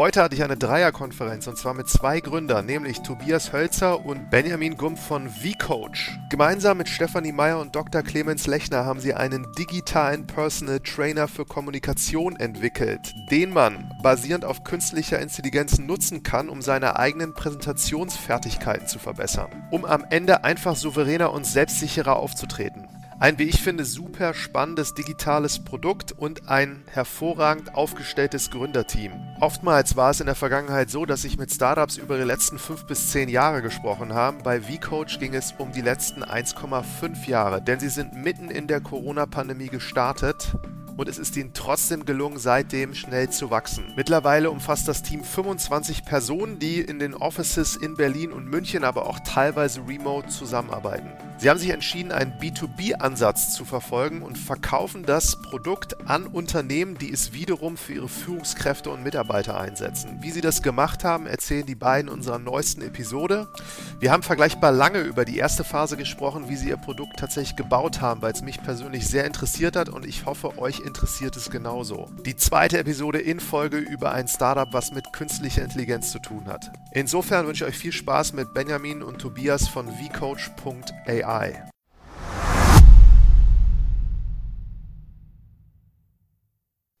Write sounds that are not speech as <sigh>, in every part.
Heute hatte ich eine Dreierkonferenz und zwar mit zwei Gründern, nämlich Tobias Hölzer und Benjamin Gumpf von vCoach. Gemeinsam mit Stefanie Meyer und Dr. Clemens Lechner haben sie einen digitalen Personal Trainer für Kommunikation entwickelt, den man basierend auf künstlicher Intelligenz nutzen kann, um seine eigenen Präsentationsfertigkeiten zu verbessern, um am Ende einfach souveräner und selbstsicherer aufzutreten. Ein, wie ich finde, super spannendes digitales Produkt und ein hervorragend aufgestelltes Gründerteam. Oftmals war es in der Vergangenheit so, dass ich mit Startups über die letzten fünf bis zehn Jahre gesprochen habe. Bei vCoach ging es um die letzten 1,5 Jahre, denn sie sind mitten in der Corona-Pandemie gestartet und es ist ihnen trotzdem gelungen, seitdem schnell zu wachsen. Mittlerweile umfasst das Team 25 Personen, die in den Offices in Berlin und München, aber auch teilweise remote zusammenarbeiten. Sie haben sich entschieden, einen B2B-Ansatz zu verfolgen und verkaufen das Produkt an Unternehmen, die es wiederum für ihre Führungskräfte und Mitarbeiter einsetzen. Wie sie das gemacht haben, erzählen die beiden in unserer neuesten Episode. Wir haben vergleichbar lange über die erste Phase gesprochen, wie sie ihr Produkt tatsächlich gebaut haben, weil es mich persönlich sehr interessiert hat und ich hoffe, euch interessiert es genauso. Die zweite Episode in Folge über ein Startup, was mit künstlicher Intelligenz zu tun hat. Insofern wünsche ich euch viel Spaß mit Benjamin und Tobias von vcoach.ai.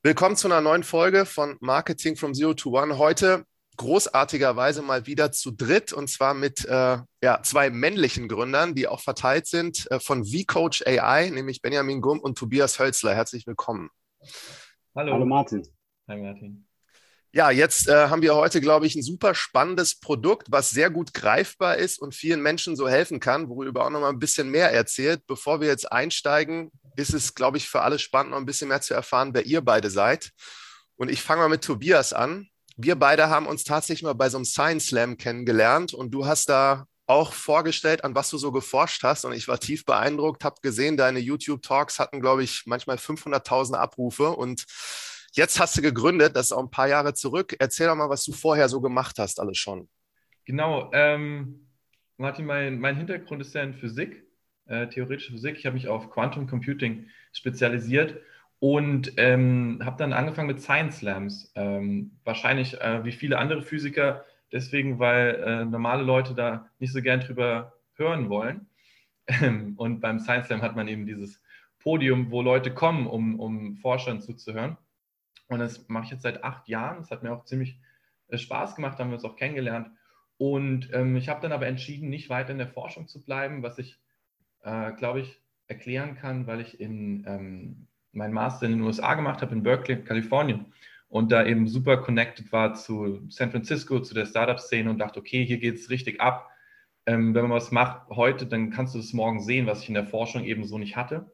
Willkommen zu einer neuen Folge von Marketing from Zero to One. Heute großartigerweise mal wieder zu dritt und zwar mit äh, ja, zwei männlichen Gründern, die auch verteilt sind äh, von vCoach AI, nämlich Benjamin Gumm und Tobias Hölzler. Herzlich willkommen. Hallo. Hallo Martin. Hi Martin. Ja, jetzt äh, haben wir heute, glaube ich, ein super spannendes Produkt, was sehr gut greifbar ist und vielen Menschen so helfen kann, worüber auch noch mal ein bisschen mehr erzählt. Bevor wir jetzt einsteigen, ist es, glaube ich, für alle spannend, noch ein bisschen mehr zu erfahren, wer ihr beide seid. Und ich fange mal mit Tobias an. Wir beide haben uns tatsächlich mal bei so einem Science Slam kennengelernt und du hast da auch vorgestellt, an was du so geforscht hast. Und ich war tief beeindruckt, habe gesehen, deine YouTube-Talks hatten, glaube ich, manchmal 500.000 Abrufe und Jetzt hast du gegründet, das ist auch ein paar Jahre zurück. Erzähl doch mal, was du vorher so gemacht hast, alles schon. Genau, ähm, Martin, mein, mein Hintergrund ist ja in Physik, äh, theoretische Physik. Ich habe mich auf Quantum Computing spezialisiert und ähm, habe dann angefangen mit Science Slams. Ähm, wahrscheinlich äh, wie viele andere Physiker, deswegen, weil äh, normale Leute da nicht so gern drüber hören wollen. <laughs> und beim Science Slam hat man eben dieses Podium, wo Leute kommen, um, um Forschern zuzuhören. Und das mache ich jetzt seit acht Jahren. Es hat mir auch ziemlich äh, Spaß gemacht, haben wir uns auch kennengelernt. Und ähm, ich habe dann aber entschieden, nicht weiter in der Forschung zu bleiben, was ich, äh, glaube ich, erklären kann, weil ich in ähm, meinen Master in den USA gemacht habe, in Berkeley, Kalifornien. Und da eben super connected war zu San Francisco, zu der Startup-Szene und dachte, okay, hier geht es richtig ab. Ähm, wenn man was macht heute, dann kannst du das morgen sehen, was ich in der Forschung eben so nicht hatte.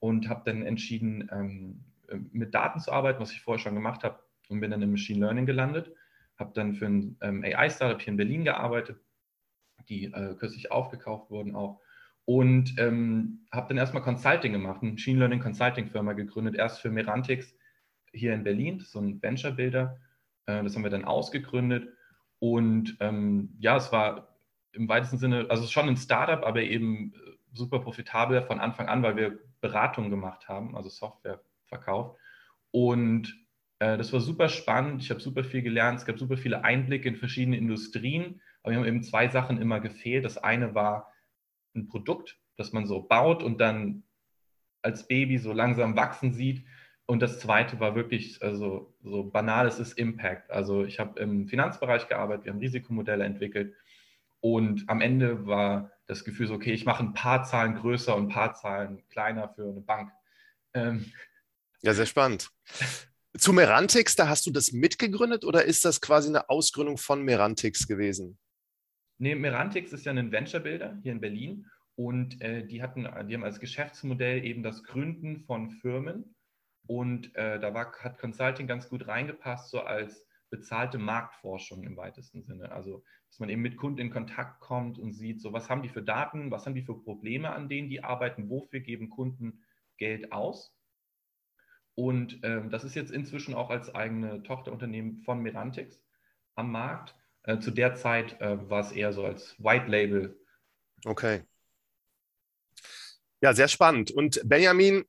Und habe dann entschieden, ähm, äh, mit Daten zu arbeiten, was ich vorher schon gemacht habe und bin dann im Machine Learning gelandet. Habe dann für ein ähm, AI-Startup hier in Berlin gearbeitet, die äh, kürzlich aufgekauft wurden auch. Und ähm, habe dann erstmal Consulting gemacht, eine Machine Learning Consulting Firma gegründet, erst für Merantix hier in Berlin, so ein Venture Builder. Äh, das haben wir dann ausgegründet. Und ähm, ja, es war im weitesten Sinne, also schon ein Startup, aber eben äh, super profitabel von Anfang an, weil wir Beratung gemacht haben, also Software verkauft. Und äh, das war super spannend. Ich habe super viel gelernt. Es gab super viele Einblicke in verschiedene Industrien. Aber wir haben eben zwei Sachen immer gefehlt. Das eine war ein Produkt, das man so baut und dann als Baby so langsam wachsen sieht. Und das zweite war wirklich, also so banal, es ist Impact. Also ich habe im Finanzbereich gearbeitet, wir haben Risikomodelle entwickelt und am Ende war das Gefühl so, okay, ich mache ein paar Zahlen größer und ein paar Zahlen kleiner für eine Bank. Ähm, ja, sehr spannend. Zu Merantix, da hast du das mitgegründet oder ist das quasi eine Ausgründung von Merantix gewesen? Nee, Merantix ist ja ein Venture-Builder hier in Berlin und äh, die, hatten, die haben als Geschäftsmodell eben das Gründen von Firmen und äh, da war, hat Consulting ganz gut reingepasst, so als bezahlte Marktforschung im weitesten Sinne. Also, dass man eben mit Kunden in Kontakt kommt und sieht, so was haben die für Daten, was haben die für Probleme, an denen die arbeiten, wofür geben Kunden Geld aus und ähm, das ist jetzt inzwischen auch als eigene Tochterunternehmen von Merantix am Markt. Äh, zu der Zeit äh, war es eher so als White Label. Okay. Ja, sehr spannend. Und Benjamin,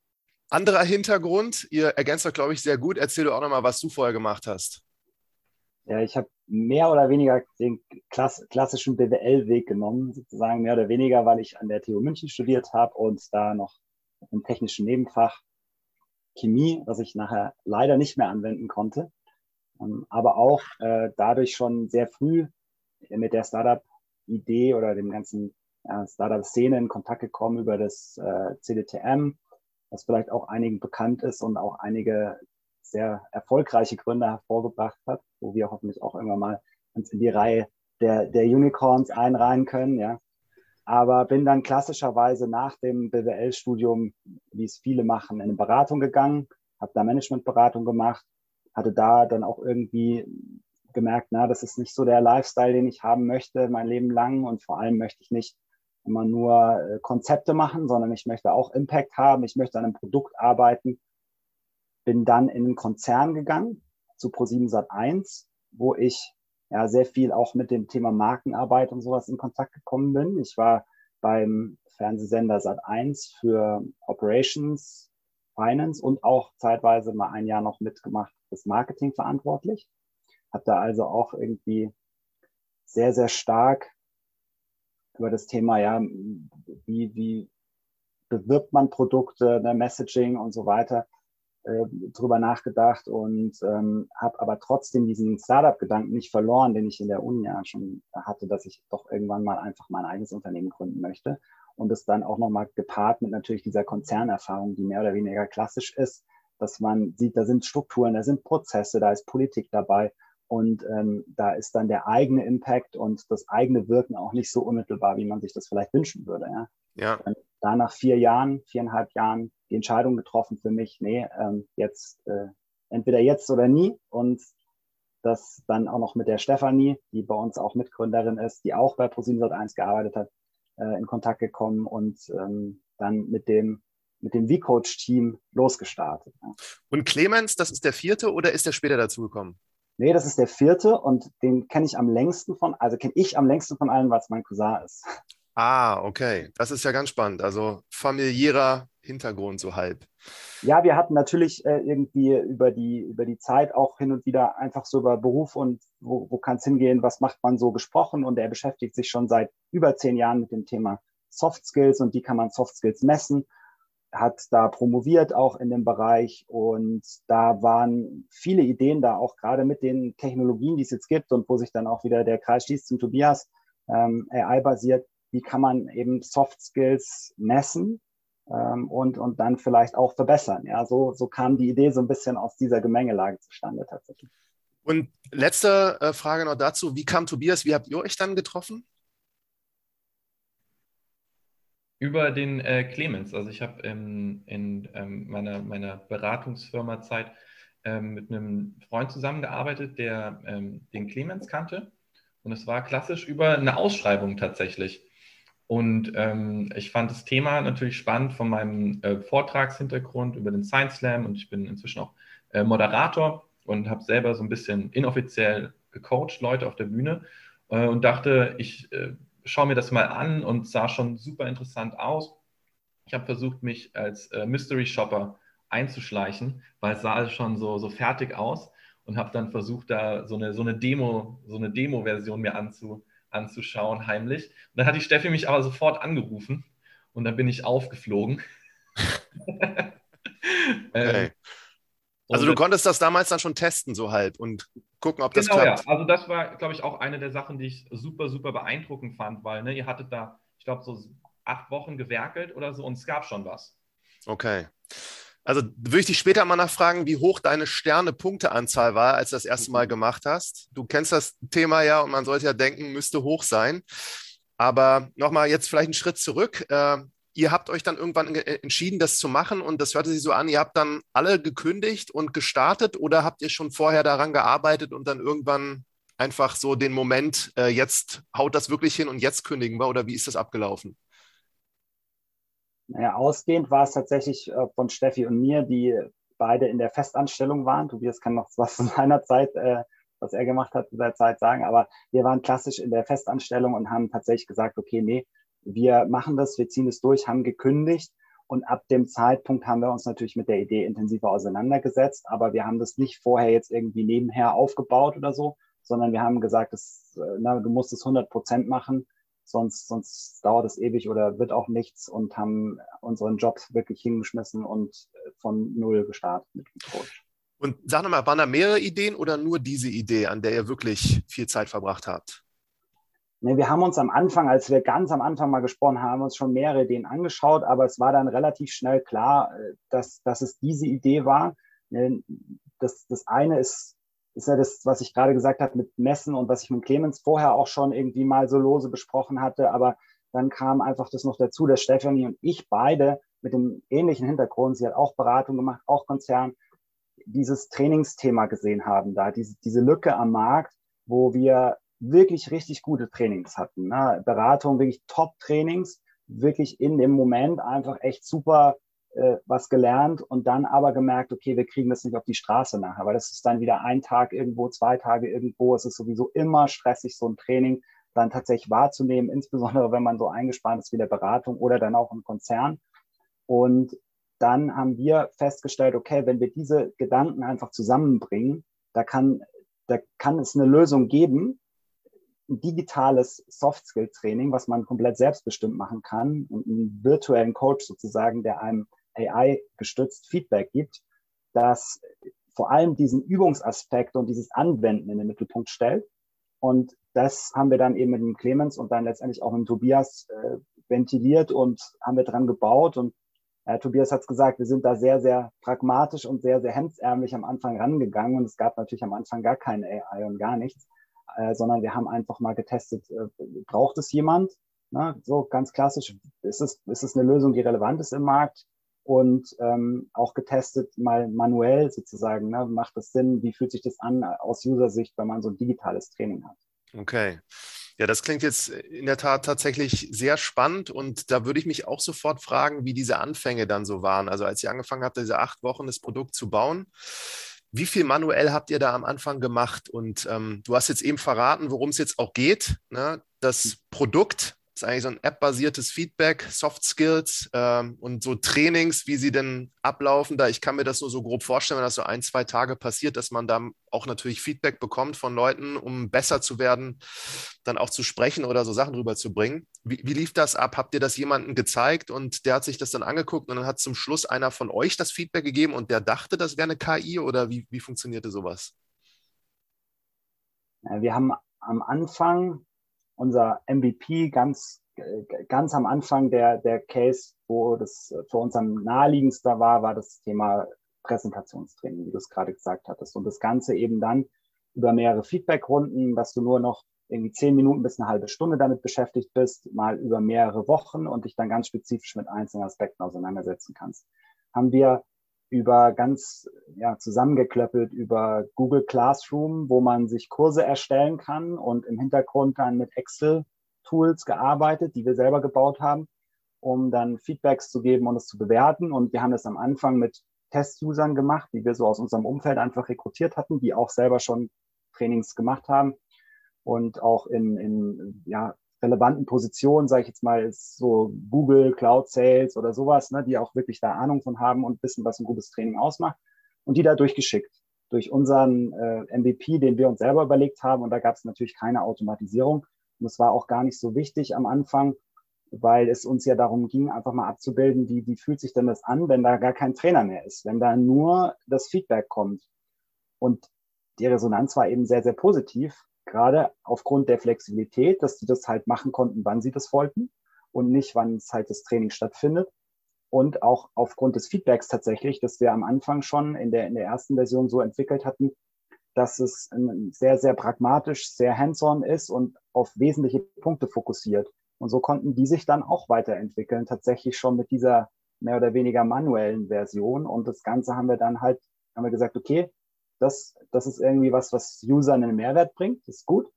anderer Hintergrund, ihr ergänzt euch, glaube ich, sehr gut. Erzähl doch auch nochmal, was du vorher gemacht hast. Ja, ich habe mehr oder weniger den klass klassischen BWL-Weg genommen, sozusagen mehr oder weniger, weil ich an der TU München studiert habe und da noch im technischen Nebenfach Chemie, was ich nachher leider nicht mehr anwenden konnte, aber auch äh, dadurch schon sehr früh mit der Startup-Idee oder dem ganzen Startup-Szene in Kontakt gekommen über das äh, CDTM, was vielleicht auch einigen bekannt ist und auch einige sehr erfolgreiche Gründer hervorgebracht hat, wo wir hoffentlich auch irgendwann mal uns in die Reihe der, der Unicorns einreihen können, ja. Aber bin dann klassischerweise nach dem BWL-Studium, wie es viele machen, in eine Beratung gegangen, habe da Managementberatung gemacht, hatte da dann auch irgendwie gemerkt, na, das ist nicht so der Lifestyle, den ich haben möchte mein Leben lang und vor allem möchte ich nicht immer nur äh, Konzepte machen, sondern ich möchte auch Impact haben, ich möchte an einem Produkt arbeiten. Bin dann in einen Konzern gegangen, zu Pro7 Sat1, wo ich ja sehr viel auch mit dem Thema Markenarbeit und sowas in Kontakt gekommen bin. Ich war beim Fernsehsender Sat1 für Operations, Finance und auch zeitweise mal ein Jahr noch mitgemacht, das Marketing verantwortlich. Habe da also auch irgendwie sehr, sehr stark über das Thema, ja, wie, wie bewirbt man Produkte, ne, Messaging und so weiter, äh, drüber nachgedacht und ähm, habe aber trotzdem diesen Startup-Gedanken nicht verloren, den ich in der Uni ja schon hatte, dass ich doch irgendwann mal einfach mein eigenes Unternehmen gründen möchte und es dann auch nochmal gepaart mit natürlich dieser Konzernerfahrung, die mehr oder weniger klassisch ist, dass man sieht, da sind Strukturen, da sind Prozesse, da ist Politik dabei und ähm, da ist dann der eigene Impact und das eigene Wirken auch nicht so unmittelbar, wie man sich das vielleicht wünschen würde. Ja. ja. Und da nach vier Jahren, viereinhalb Jahren die Entscheidung getroffen für mich, nee, ähm, jetzt äh, entweder jetzt oder nie. Und das dann auch noch mit der Stefanie, die bei uns auch Mitgründerin ist, die auch bei ProSieben1 gearbeitet hat, äh, in Kontakt gekommen und ähm, dann mit dem mit dem V-Coach-Team losgestartet. Und Clemens, das ist der vierte oder ist der später dazugekommen? Nee, das ist der vierte und den kenne ich am längsten von, also kenne ich am längsten von allen, weil es mein Cousin ist. Ah, okay. Das ist ja ganz spannend. Also familiärer Hintergrund so halb. Ja, wir hatten natürlich äh, irgendwie über die, über die Zeit auch hin und wieder einfach so über Beruf und wo, wo kann es hingehen, was macht man so gesprochen. Und er beschäftigt sich schon seit über zehn Jahren mit dem Thema Soft Skills und wie kann man Soft Skills messen hat da promoviert auch in dem Bereich und da waren viele Ideen da auch gerade mit den Technologien, die es jetzt gibt und wo sich dann auch wieder der Kreis schließt zum Tobias, ähm, AI-basiert, wie kann man eben Soft Skills messen ähm, und, und dann vielleicht auch verbessern. Ja, so, so kam die Idee so ein bisschen aus dieser Gemengelage zustande tatsächlich. Und letzte äh, Frage noch dazu, wie kam Tobias, wie habt ihr euch dann getroffen? Über den äh, Clemens. Also ich habe ähm, in ähm, meiner, meiner Beratungsfirma-Zeit ähm, mit einem Freund zusammengearbeitet, der ähm, den Clemens kannte. Und es war klassisch über eine Ausschreibung tatsächlich. Und ähm, ich fand das Thema natürlich spannend von meinem äh, Vortragshintergrund über den Science Slam und ich bin inzwischen auch äh, Moderator und habe selber so ein bisschen inoffiziell gecoacht, Leute auf der Bühne äh, und dachte, ich äh, schaue mir das mal an und sah schon super interessant aus. Ich habe versucht, mich als äh, Mystery Shopper einzuschleichen, weil es sah schon so, so fertig aus und habe dann versucht, da so eine, so eine Demo, so eine Demo-Version mir anzu, anzuschauen, heimlich. Und dann hat die Steffi mich aber sofort angerufen und dann bin ich aufgeflogen. <laughs> <laughs> ähm, also du konntest das damals dann schon testen, so halb, und gucken, ob das genau, klappt. Ja. Also das war, glaube ich, auch eine der Sachen, die ich super, super beeindruckend fand, weil ne, ihr hattet da, ich glaube, so acht Wochen gewerkelt oder so und es gab schon was. Okay. Also würde ich dich später mal nachfragen, wie hoch deine Sterne-Punkteanzahl war, als du das erste Mal gemacht hast. Du kennst das Thema ja und man sollte ja denken, müsste hoch sein. Aber nochmal jetzt vielleicht einen Schritt zurück. Äh, ihr habt euch dann irgendwann entschieden, das zu machen und das hörte sich so an, ihr habt dann alle gekündigt und gestartet oder habt ihr schon vorher daran gearbeitet und dann irgendwann einfach so den Moment, äh, jetzt haut das wirklich hin und jetzt kündigen wir oder wie ist das abgelaufen? Naja, ausgehend war es tatsächlich äh, von Steffi und mir, die beide in der Festanstellung waren. Tobias kann noch was zu seiner Zeit, äh, was er gemacht hat zu der Zeit sagen, aber wir waren klassisch in der Festanstellung und haben tatsächlich gesagt, okay, nee, wir machen das, wir ziehen es durch, haben gekündigt. Und ab dem Zeitpunkt haben wir uns natürlich mit der Idee intensiver auseinandergesetzt, aber wir haben das nicht vorher jetzt irgendwie nebenher aufgebaut oder so, sondern wir haben gesagt, das, äh, na, du musst es 100 Prozent machen, sonst, sonst dauert es ewig oder wird auch nichts und haben unseren Job wirklich hingeschmissen und äh, von null gestartet mit dem Coach. Und sag nochmal, waren da mehrere Ideen oder nur diese Idee, an der ihr wirklich viel Zeit verbracht habt? Nee, wir haben uns am Anfang, als wir ganz am Anfang mal gesprochen haben, uns schon mehrere Ideen angeschaut, aber es war dann relativ schnell klar, äh, dass, dass es diese Idee war. Das, das eine ist, ist ja das, was ich gerade gesagt habe mit Messen und was ich mit Clemens vorher auch schon irgendwie mal so lose besprochen hatte, aber dann kam einfach das noch dazu, dass Stefanie und ich beide mit dem ähnlichen Hintergrund, sie hat auch Beratung gemacht, auch Konzern, dieses Trainingsthema gesehen haben, da diese, diese Lücke am Markt, wo wir wirklich richtig gute Trainings hatten. Ne? Beratung, wirklich Top-Trainings, wirklich in dem Moment einfach echt super äh, was gelernt und dann aber gemerkt, okay, wir kriegen das nicht auf die Straße nachher, weil das ist dann wieder ein Tag irgendwo, zwei Tage irgendwo. Es ist sowieso immer stressig, so ein Training dann tatsächlich wahrzunehmen, insbesondere wenn man so eingespannt ist wie der Beratung oder dann auch im Konzern. Und dann haben wir festgestellt, okay, wenn wir diese Gedanken einfach zusammenbringen, da kann, da kann es eine Lösung geben, digitales Soft-Skill-Training, was man komplett selbstbestimmt machen kann und einen virtuellen Coach sozusagen, der einem AI-gestützt Feedback gibt, das vor allem diesen Übungsaspekt und dieses Anwenden in den Mittelpunkt stellt. Und das haben wir dann eben mit dem Clemens und dann letztendlich auch mit dem Tobias äh, ventiliert und haben wir dran gebaut. Und äh, Tobias hat es gesagt, wir sind da sehr, sehr pragmatisch und sehr, sehr hemdsärmlich am Anfang rangegangen. Und es gab natürlich am Anfang gar keine AI und gar nichts äh, sondern wir haben einfach mal getestet, äh, braucht es jemand? Ne? So ganz klassisch, ist es, ist es eine Lösung, die relevant ist im Markt? Und ähm, auch getestet mal manuell sozusagen, ne? macht es Sinn, wie fühlt sich das an aus User-Sicht, wenn man so ein digitales Training hat? Okay. Ja, das klingt jetzt in der Tat tatsächlich sehr spannend und da würde ich mich auch sofort fragen, wie diese Anfänge dann so waren. Also als ihr angefangen habt, diese acht Wochen das Produkt zu bauen, wie viel manuell habt ihr da am Anfang gemacht? Und ähm, du hast jetzt eben verraten, worum es jetzt auch geht. Ne? Das hm. Produkt ist eigentlich so ein App-basiertes Feedback, Soft Skills ähm, und so Trainings, wie sie denn ablaufen. Da ich kann mir das nur so grob vorstellen, wenn das so ein, zwei Tage passiert, dass man da auch natürlich Feedback bekommt von Leuten, um besser zu werden, dann auch zu sprechen oder so Sachen drüber zu bringen. Wie, wie lief das ab? Habt ihr das jemandem gezeigt und der hat sich das dann angeguckt und dann hat zum Schluss einer von euch das Feedback gegeben und der dachte, das wäre eine KI oder wie, wie funktionierte sowas? Wir haben am Anfang unser MVP ganz, ganz am Anfang der, der Case, wo das für uns am naheliegendsten war, war das Thema Präsentationstraining, wie du es gerade gesagt hattest. Und das Ganze eben dann über mehrere Feedbackrunden, dass du nur noch irgendwie zehn Minuten bis eine halbe Stunde damit beschäftigt bist, mal über mehrere Wochen und dich dann ganz spezifisch mit einzelnen Aspekten auseinandersetzen kannst. Haben wir über ganz ja, zusammengeklöppelt über Google Classroom, wo man sich Kurse erstellen kann und im Hintergrund dann mit Excel-Tools gearbeitet, die wir selber gebaut haben, um dann Feedbacks zu geben und es zu bewerten. Und wir haben das am Anfang mit Test-Usern gemacht, die wir so aus unserem Umfeld einfach rekrutiert hatten, die auch selber schon Trainings gemacht haben und auch in, in ja, relevanten Positionen, sage ich jetzt mal, ist so Google, Cloud Sales oder sowas, ne, die auch wirklich da Ahnung von haben und wissen, was ein gutes Training ausmacht und die da durchgeschickt durch unseren äh, MVP, den wir uns selber überlegt haben. Und da gab es natürlich keine Automatisierung. Und es war auch gar nicht so wichtig am Anfang, weil es uns ja darum ging, einfach mal abzubilden, wie, wie fühlt sich denn das an, wenn da gar kein Trainer mehr ist, wenn da nur das Feedback kommt. Und die Resonanz war eben sehr, sehr positiv gerade aufgrund der Flexibilität, dass die das halt machen konnten, wann sie das wollten und nicht, wann es halt das Training stattfindet. Und auch aufgrund des Feedbacks tatsächlich, dass wir am Anfang schon in der, in der ersten Version so entwickelt hatten, dass es sehr, sehr pragmatisch, sehr hands-on ist und auf wesentliche Punkte fokussiert. Und so konnten die sich dann auch weiterentwickeln, tatsächlich schon mit dieser mehr oder weniger manuellen Version. Und das Ganze haben wir dann halt, haben wir gesagt, okay, das, das ist irgendwie was, was Usern einen Mehrwert bringt. Ist gut.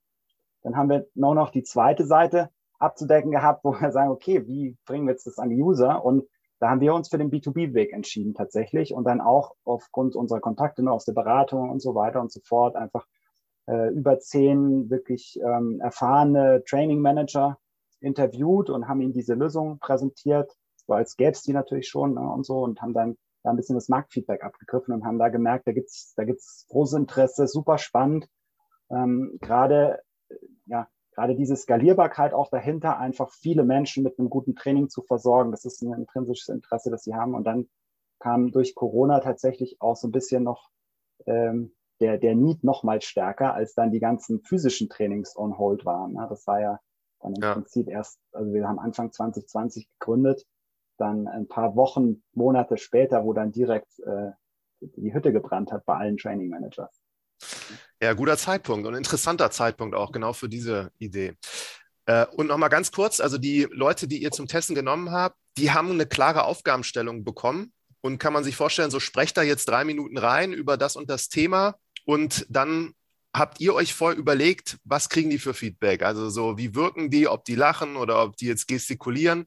Dann haben wir nur noch die zweite Seite abzudecken gehabt, wo wir sagen, okay, wie bringen wir jetzt das an die User? Und da haben wir uns für den B2B-Weg entschieden tatsächlich und dann auch aufgrund unserer Kontakte aus der Beratung und so weiter und so fort einfach äh, über zehn wirklich ähm, erfahrene Training Manager interviewt und haben ihnen diese Lösung präsentiert, so als gäbe es die natürlich schon ne, und so und haben dann da ein bisschen das Marktfeedback abgegriffen und haben da gemerkt, da gibt's da gibt's großes Interesse, super spannend. Ähm, gerade, ja, gerade diese Skalierbarkeit auch dahinter, einfach viele Menschen mit einem guten Training zu versorgen, das ist ein intrinsisches Interesse, das sie haben. Und dann kam durch Corona tatsächlich auch so ein bisschen noch ähm, der, der Need noch mal stärker, als dann die ganzen physischen Trainings on hold waren. Ne? Das war ja dann im ja. Prinzip erst, also wir haben Anfang 2020 gegründet, dann ein paar Wochen, Monate später, wo dann direkt äh, die Hütte gebrannt hat bei allen Training Managers. Ja, guter Zeitpunkt und interessanter Zeitpunkt auch genau für diese Idee. Äh, und nochmal ganz kurz, also die Leute, die ihr zum Testen genommen habt, die haben eine klare Aufgabenstellung bekommen und kann man sich vorstellen, so sprecht da jetzt drei Minuten rein über das und das Thema und dann habt ihr euch vorher überlegt, was kriegen die für Feedback? Also so, wie wirken die, ob die lachen oder ob die jetzt gestikulieren?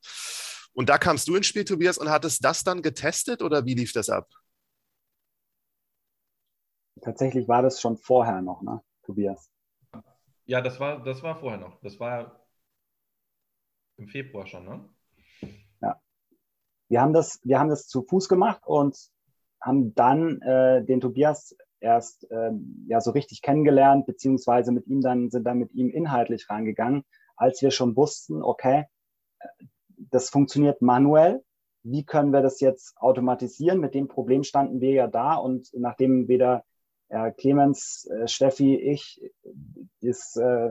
Und da kamst du ins Spiel, Tobias, und hattest das dann getestet oder wie lief das ab? Tatsächlich war das schon vorher noch, ne, Tobias? Ja, das war, das war vorher noch. Das war im Februar schon, ne? Ja. Wir haben das, wir haben das zu Fuß gemacht und haben dann äh, den Tobias erst ähm, ja so richtig kennengelernt, beziehungsweise mit ihm dann sind dann mit ihm inhaltlich reingegangen, als wir schon wussten, okay, das funktioniert manuell. Wie können wir das jetzt automatisieren? Mit dem Problem standen wir ja da und nachdem weder äh, Clemens, äh, Steffi, ich das äh,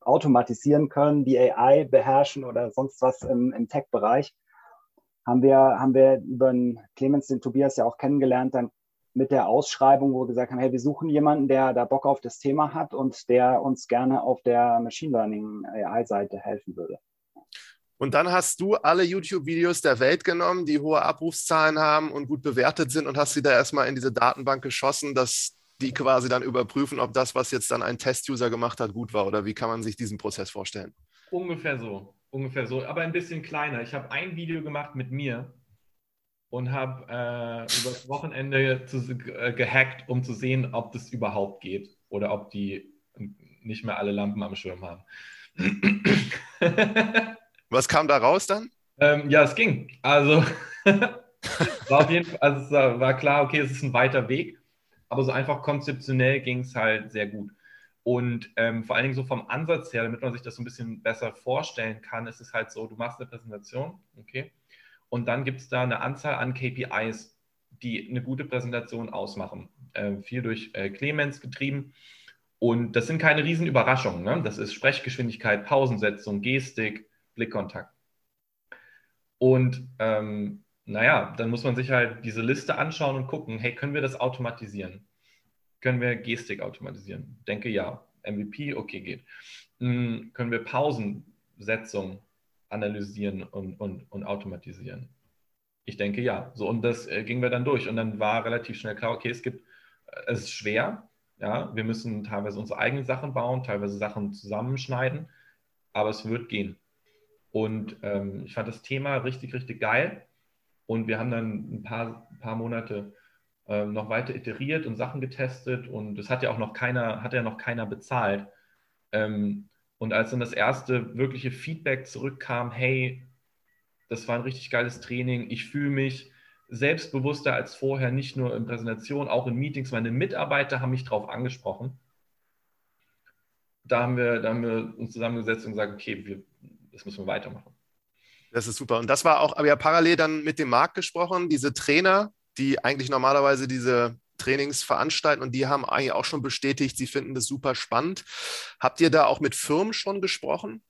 automatisieren können, die AI beherrschen oder sonst was im, im Tech-Bereich, haben wir, haben wir über den Clemens, den Tobias ja auch kennengelernt, dann mit der Ausschreibung, wo wir gesagt haben, hey, wir suchen jemanden, der da Bock auf das Thema hat und der uns gerne auf der Machine Learning AI-Seite helfen würde. Und dann hast du alle YouTube-Videos der Welt genommen, die hohe Abrufszahlen haben und gut bewertet sind und hast sie da erstmal in diese Datenbank geschossen, dass die quasi dann überprüfen, ob das, was jetzt dann ein Test-User gemacht hat, gut war. Oder wie kann man sich diesen Prozess vorstellen? Ungefähr so. Ungefähr so, aber ein bisschen kleiner. Ich habe ein Video gemacht mit mir und habe äh, über das Wochenende zu, äh, gehackt, um zu sehen, ob das überhaupt geht oder ob die nicht mehr alle Lampen am Schirm haben. Was kam da raus dann? Ähm, ja, es ging. Also <laughs> war auf jeden Fall, also es war klar, okay, es ist ein weiter Weg, aber so einfach konzeptionell ging es halt sehr gut. Und ähm, vor allen Dingen so vom Ansatz her, damit man sich das so ein bisschen besser vorstellen kann, ist es halt so, du machst eine Präsentation, okay, und dann gibt es da eine Anzahl an KPIs, die eine gute Präsentation ausmachen. Äh, viel durch äh, Clemens getrieben. Und das sind keine Riesenüberraschungen. Ne? Das ist Sprechgeschwindigkeit, Pausensetzung, Gestik, Blickkontakt. Und ähm, naja, dann muss man sich halt diese Liste anschauen und gucken, hey, können wir das automatisieren? Können wir Gestik automatisieren? Denke ja. MVP, okay, geht. Hm, können wir Pausensetzung analysieren und, und, und automatisieren? Ich denke ja. So, und das äh, gingen wir dann durch. Und dann war relativ schnell klar, okay, es gibt, äh, es ist schwer. Ja, wir müssen teilweise unsere eigenen Sachen bauen, teilweise Sachen zusammenschneiden, aber es wird gehen. Und ähm, ich fand das Thema richtig, richtig geil. Und wir haben dann ein paar, ein paar Monate ähm, noch weiter iteriert und Sachen getestet. Und es hat ja auch noch keiner, hat ja noch keiner bezahlt. Ähm, und als dann das erste wirkliche Feedback zurückkam, hey, das war ein richtig geiles Training, ich fühle mich selbstbewusster als vorher, nicht nur in Präsentation, auch in Meetings. Meine Mitarbeiter haben mich darauf angesprochen. Da haben, wir, da haben wir uns zusammengesetzt und gesagt, okay, wir, das müssen wir weitermachen. Das ist super. Und das war auch, aber ja parallel dann mit dem Markt gesprochen, diese Trainer, die eigentlich normalerweise diese Trainings veranstalten und die haben eigentlich auch schon bestätigt, sie finden das super spannend. Habt ihr da auch mit Firmen schon gesprochen?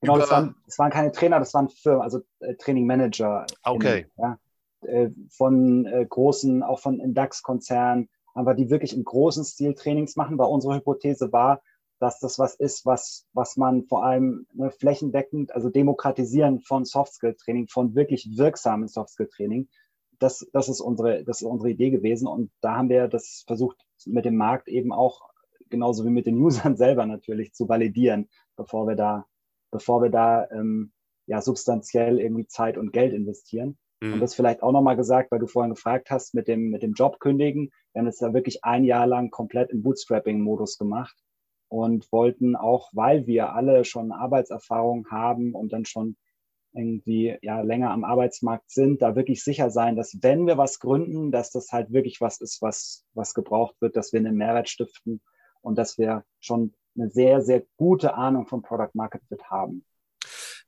Genau, das waren, das waren, keine Trainer, das waren Firmen, also äh, Training Manager. Okay. ja, äh, von äh, großen, auch von DAX-Konzernen, aber die wirklich im großen Stil Trainings machen, weil unsere Hypothese war, dass das was ist, was, was man vor allem ne, flächendeckend, also demokratisieren von Softskill-Training, von wirklich wirksamen Softskill-Training, das, das, ist unsere, das ist unsere Idee gewesen. Und da haben wir das versucht, mit dem Markt eben auch, genauso wie mit den Usern <laughs> selber natürlich, zu validieren, bevor wir da, bevor wir da ähm, ja, substanziell irgendwie Zeit und Geld investieren. Mhm. Und das vielleicht auch nochmal gesagt, weil du vorhin gefragt hast, mit dem, mit dem Job kündigen. Wir haben es da wirklich ein Jahr lang komplett im Bootstrapping-Modus gemacht und wollten auch, weil wir alle schon Arbeitserfahrung haben und dann schon irgendwie ja länger am Arbeitsmarkt sind, da wirklich sicher sein, dass wenn wir was gründen, dass das halt wirklich was ist, was, was gebraucht wird, dass wir einen Mehrwert stiften und dass wir schon eine sehr, sehr gute Ahnung von Product Market Fit haben.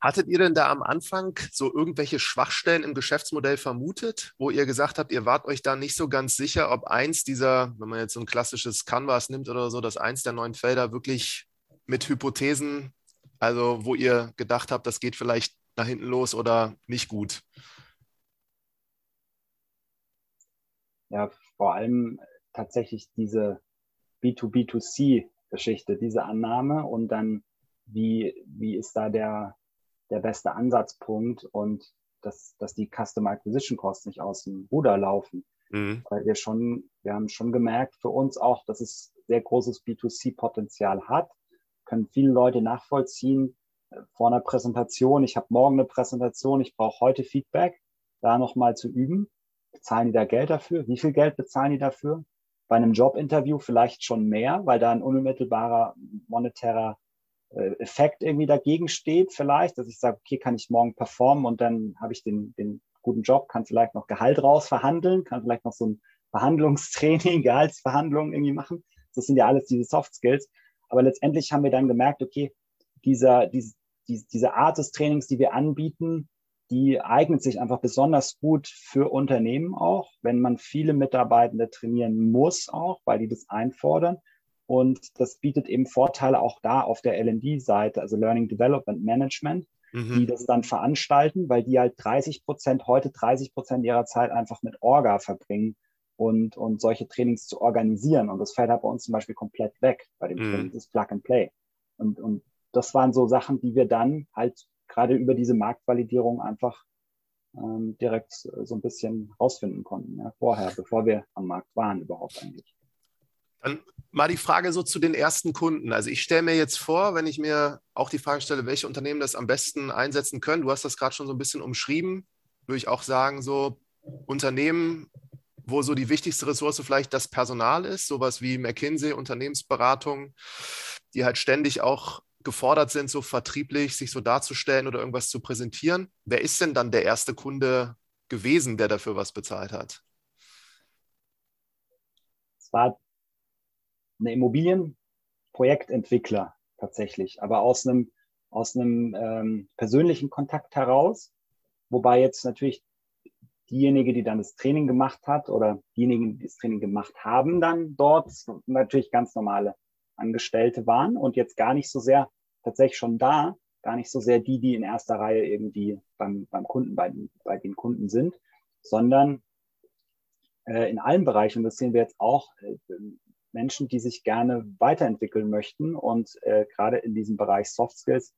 Hattet ihr denn da am Anfang so irgendwelche Schwachstellen im Geschäftsmodell vermutet, wo ihr gesagt habt, ihr wart euch da nicht so ganz sicher, ob eins dieser, wenn man jetzt so ein klassisches Canvas nimmt oder so, dass eins der neun Felder wirklich mit Hypothesen, also wo ihr gedacht habt, das geht vielleicht nach hinten los oder nicht gut? Ja, vor allem tatsächlich diese B2B2C-Geschichte, diese Annahme und dann, wie, wie ist da der, der beste Ansatzpunkt und dass, dass die Customer Acquisition Costs nicht aus dem Ruder laufen. Mhm. Weil wir schon, wir haben schon gemerkt für uns auch, dass es sehr großes B2C-Potenzial hat, können viele Leute nachvollziehen äh, vor einer Präsentation. Ich habe morgen eine Präsentation, ich brauche heute Feedback, da nochmal zu üben. Bezahlen die da Geld dafür? Wie viel Geld bezahlen die dafür? Bei einem Jobinterview vielleicht schon mehr, weil da ein unmittelbarer monetärer Effekt irgendwie dagegen steht, vielleicht, dass ich sage, okay, kann ich morgen performen und dann habe ich den, den guten Job, kann vielleicht noch Gehalt raus verhandeln, kann vielleicht noch so ein Verhandlungstraining, <laughs> Gehaltsverhandlungen irgendwie machen. Das sind ja alles diese Soft Skills. Aber letztendlich haben wir dann gemerkt, okay, dieser, diese, diese Art des Trainings, die wir anbieten, die eignet sich einfach besonders gut für Unternehmen auch, wenn man viele Mitarbeitende trainieren muss auch, weil die das einfordern. Und das bietet eben Vorteile auch da auf der LD-Seite, also Learning Development Management, mhm. die das dann veranstalten, weil die halt 30 Prozent, heute 30 Prozent ihrer Zeit einfach mit Orga verbringen und, und solche Trainings zu organisieren. Und das fällt halt bei uns zum Beispiel komplett weg bei dem mhm. Training, das Plug and Play. Und, und das waren so Sachen, die wir dann halt gerade über diese Marktvalidierung einfach ähm, direkt so ein bisschen rausfinden konnten, ja, vorher, bevor wir am Markt waren überhaupt eigentlich. Dann mal die Frage so zu den ersten Kunden. Also ich stelle mir jetzt vor, wenn ich mir auch die Frage stelle, welche Unternehmen das am besten einsetzen können. Du hast das gerade schon so ein bisschen umschrieben. Würde ich auch sagen, so Unternehmen, wo so die wichtigste Ressource vielleicht das Personal ist, sowas wie McKinsey, Unternehmensberatung, die halt ständig auch gefordert sind, so vertrieblich sich so darzustellen oder irgendwas zu präsentieren. Wer ist denn dann der erste Kunde gewesen, der dafür was bezahlt hat? Es war eine Immobilienprojektentwickler tatsächlich, aber aus einem, aus einem ähm, persönlichen Kontakt heraus, wobei jetzt natürlich diejenige, die dann das Training gemacht hat oder diejenigen, die das Training gemacht haben, dann dort natürlich ganz normale Angestellte waren und jetzt gar nicht so sehr tatsächlich schon da, gar nicht so sehr die, die in erster Reihe irgendwie beim, beim Kunden, bei, bei den Kunden sind, sondern äh, in allen Bereichen, und das sehen wir jetzt auch, äh, Menschen, die sich gerne weiterentwickeln möchten und äh, gerade in diesem Bereich Soft Skills,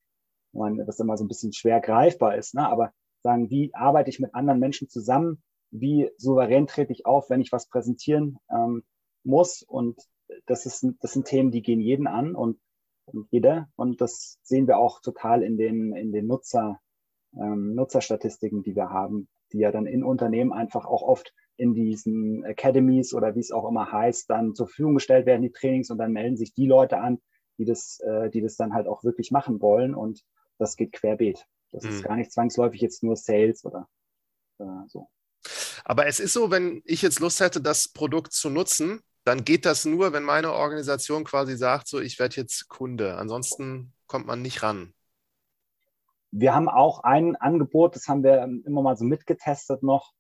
man, das immer so ein bisschen schwer greifbar ist, ne? aber sagen, wie arbeite ich mit anderen Menschen zusammen, wie souverän trete ich auf, wenn ich was präsentieren ähm, muss und das, ist, das sind Themen, die gehen jeden an und, und jeder und das sehen wir auch total in den, in den Nutzer, ähm, Nutzerstatistiken, die wir haben, die ja dann in Unternehmen einfach auch oft in diesen Academies oder wie es auch immer heißt, dann zur Verfügung gestellt werden, die Trainings, und dann melden sich die Leute an, die das, äh, die das dann halt auch wirklich machen wollen. Und das geht querbeet. Das mhm. ist gar nicht zwangsläufig jetzt nur Sales oder äh, so. Aber es ist so, wenn ich jetzt Lust hätte, das Produkt zu nutzen, dann geht das nur, wenn meine Organisation quasi sagt, so ich werde jetzt Kunde. Ansonsten kommt man nicht ran. Wir haben auch ein Angebot, das haben wir immer mal so mitgetestet noch,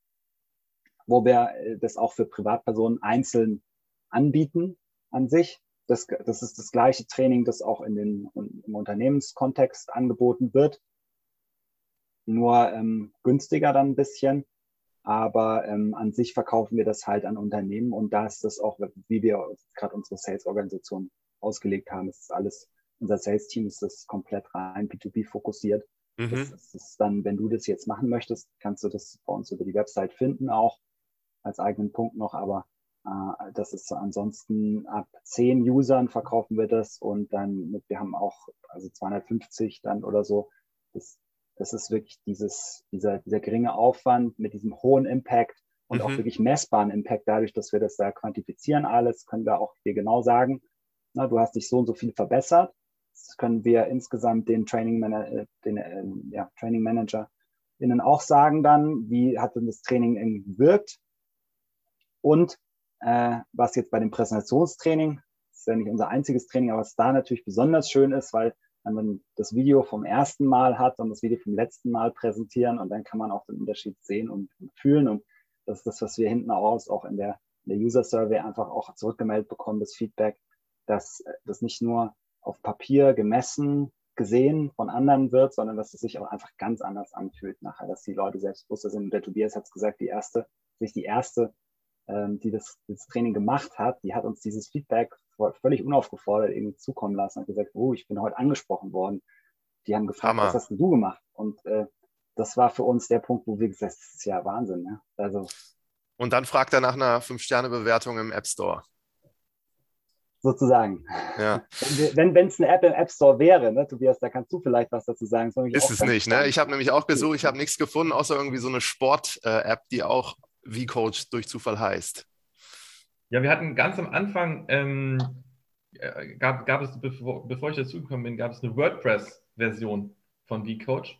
wo wir äh, das auch für Privatpersonen einzeln anbieten an sich. Das, das ist das gleiche Training, das auch in den, im Unternehmenskontext angeboten wird. Nur ähm, günstiger dann ein bisschen. Aber ähm, an sich verkaufen wir das halt an Unternehmen und da ist das auch, wie wir gerade unsere Sales-Organisation ausgelegt haben, ist alles, unser Sales-Team ist das komplett rein B2B fokussiert. Mhm. Das, das ist dann, wenn du das jetzt machen möchtest, kannst du das bei uns über die Website finden auch als eigenen Punkt noch, aber äh, das ist ansonsten ab zehn Usern verkaufen wir das und dann mit, wir haben auch also 250 dann oder so. Das, das ist wirklich dieses, dieser, dieser geringe Aufwand mit diesem hohen Impact und mhm. auch wirklich messbaren Impact dadurch, dass wir das da quantifizieren alles, können wir auch dir genau sagen, na, du hast dich so und so viel verbessert. Das können wir insgesamt den Training, äh, den, äh, ja, Training Manager innen auch sagen dann, wie hat denn das Training gewirkt und äh, was jetzt bei dem Präsentationstraining ist ja nicht unser einziges Training, aber was da natürlich besonders schön ist, weil man das Video vom ersten Mal hat und das Video vom letzten Mal präsentieren und dann kann man auch den Unterschied sehen und fühlen. Und das ist das, was wir hinten raus auch in der, in der User Survey einfach auch zurückgemeldet bekommen, das Feedback, dass das nicht nur auf Papier gemessen, gesehen von anderen wird, sondern dass es sich auch einfach ganz anders anfühlt nachher, dass die Leute selbstbewusster sind. Und der Tobias hat es gesagt, die erste, sich die erste, die das, das Training gemacht hat, die hat uns dieses Feedback völlig unaufgefordert irgendwie zukommen lassen und gesagt, oh, ich bin heute angesprochen worden. Die haben gefragt, Hammer. was hast denn du gemacht? Und äh, das war für uns der Punkt, wo wir gesagt haben, das ist ja Wahnsinn. Ne? Also, und dann fragt er nach einer Fünf-Sterne-Bewertung im App Store. Sozusagen. Ja. <laughs> Wenn es eine App im App Store wäre, ne, Tobias, da kannst du vielleicht was dazu sagen. Ist es nicht, ne? Ich habe nämlich auch gesucht, ich habe nichts gefunden, außer irgendwie so eine Sport-App, die auch V-Coach durch Zufall heißt. Ja, wir hatten ganz am Anfang, ähm, äh, gab, gab es, bevor, bevor ich dazugekommen bin, gab es eine WordPress-Version von V-Coach.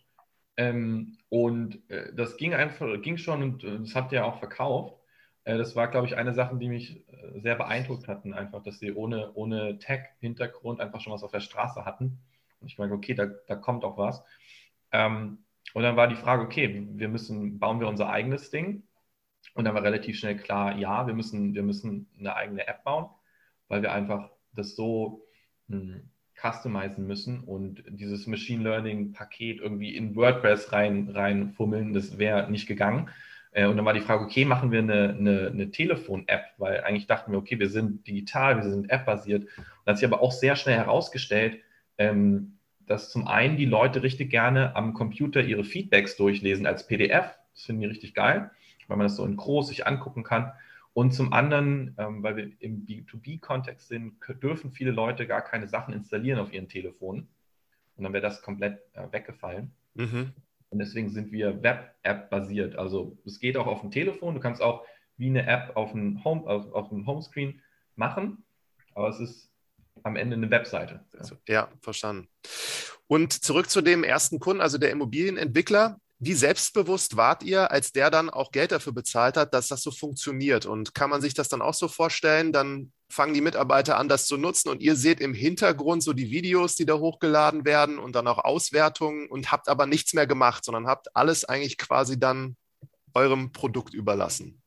Ähm, und äh, das ging einfach, ging schon und äh, das habt ihr auch verkauft. Äh, das war, glaube ich, eine Sache, die mich äh, sehr beeindruckt hatten, einfach, dass sie ohne, ohne Tech-Hintergrund einfach schon was auf der Straße hatten. Und ich meine, okay, da, da kommt auch was. Ähm, und dann war die Frage, okay, wir müssen, bauen wir unser eigenes Ding? Und dann war relativ schnell klar, ja, wir müssen, wir müssen eine eigene App bauen, weil wir einfach das so hm, customizen müssen und dieses Machine Learning Paket irgendwie in WordPress rein, reinfummeln, das wäre nicht gegangen. Äh, und dann war die Frage, okay, machen wir eine, eine, eine Telefon-App, weil eigentlich dachten wir, okay, wir sind digital, wir sind App-basiert. Und hat sich aber auch sehr schnell herausgestellt, ähm, dass zum einen die Leute richtig gerne am Computer ihre Feedbacks durchlesen als PDF. Das finden die richtig geil weil man das so in groß sich angucken kann. Und zum anderen, ähm, weil wir im B2B-Kontext sind, dürfen viele Leute gar keine Sachen installieren auf ihren Telefonen. Und dann wäre das komplett äh, weggefallen. Mhm. Und deswegen sind wir Web-App basiert. Also es geht auch auf dem Telefon. Du kannst auch wie eine App auf dem, Home, auf, auf dem Homescreen machen. Aber es ist am Ende eine Webseite. Ja. ja, verstanden. Und zurück zu dem ersten Kunden, also der Immobilienentwickler. Wie selbstbewusst wart ihr, als der dann auch Geld dafür bezahlt hat, dass das so funktioniert? Und kann man sich das dann auch so vorstellen? Dann fangen die Mitarbeiter an, das zu nutzen und ihr seht im Hintergrund so die Videos, die da hochgeladen werden und dann auch Auswertungen und habt aber nichts mehr gemacht, sondern habt alles eigentlich quasi dann eurem Produkt überlassen.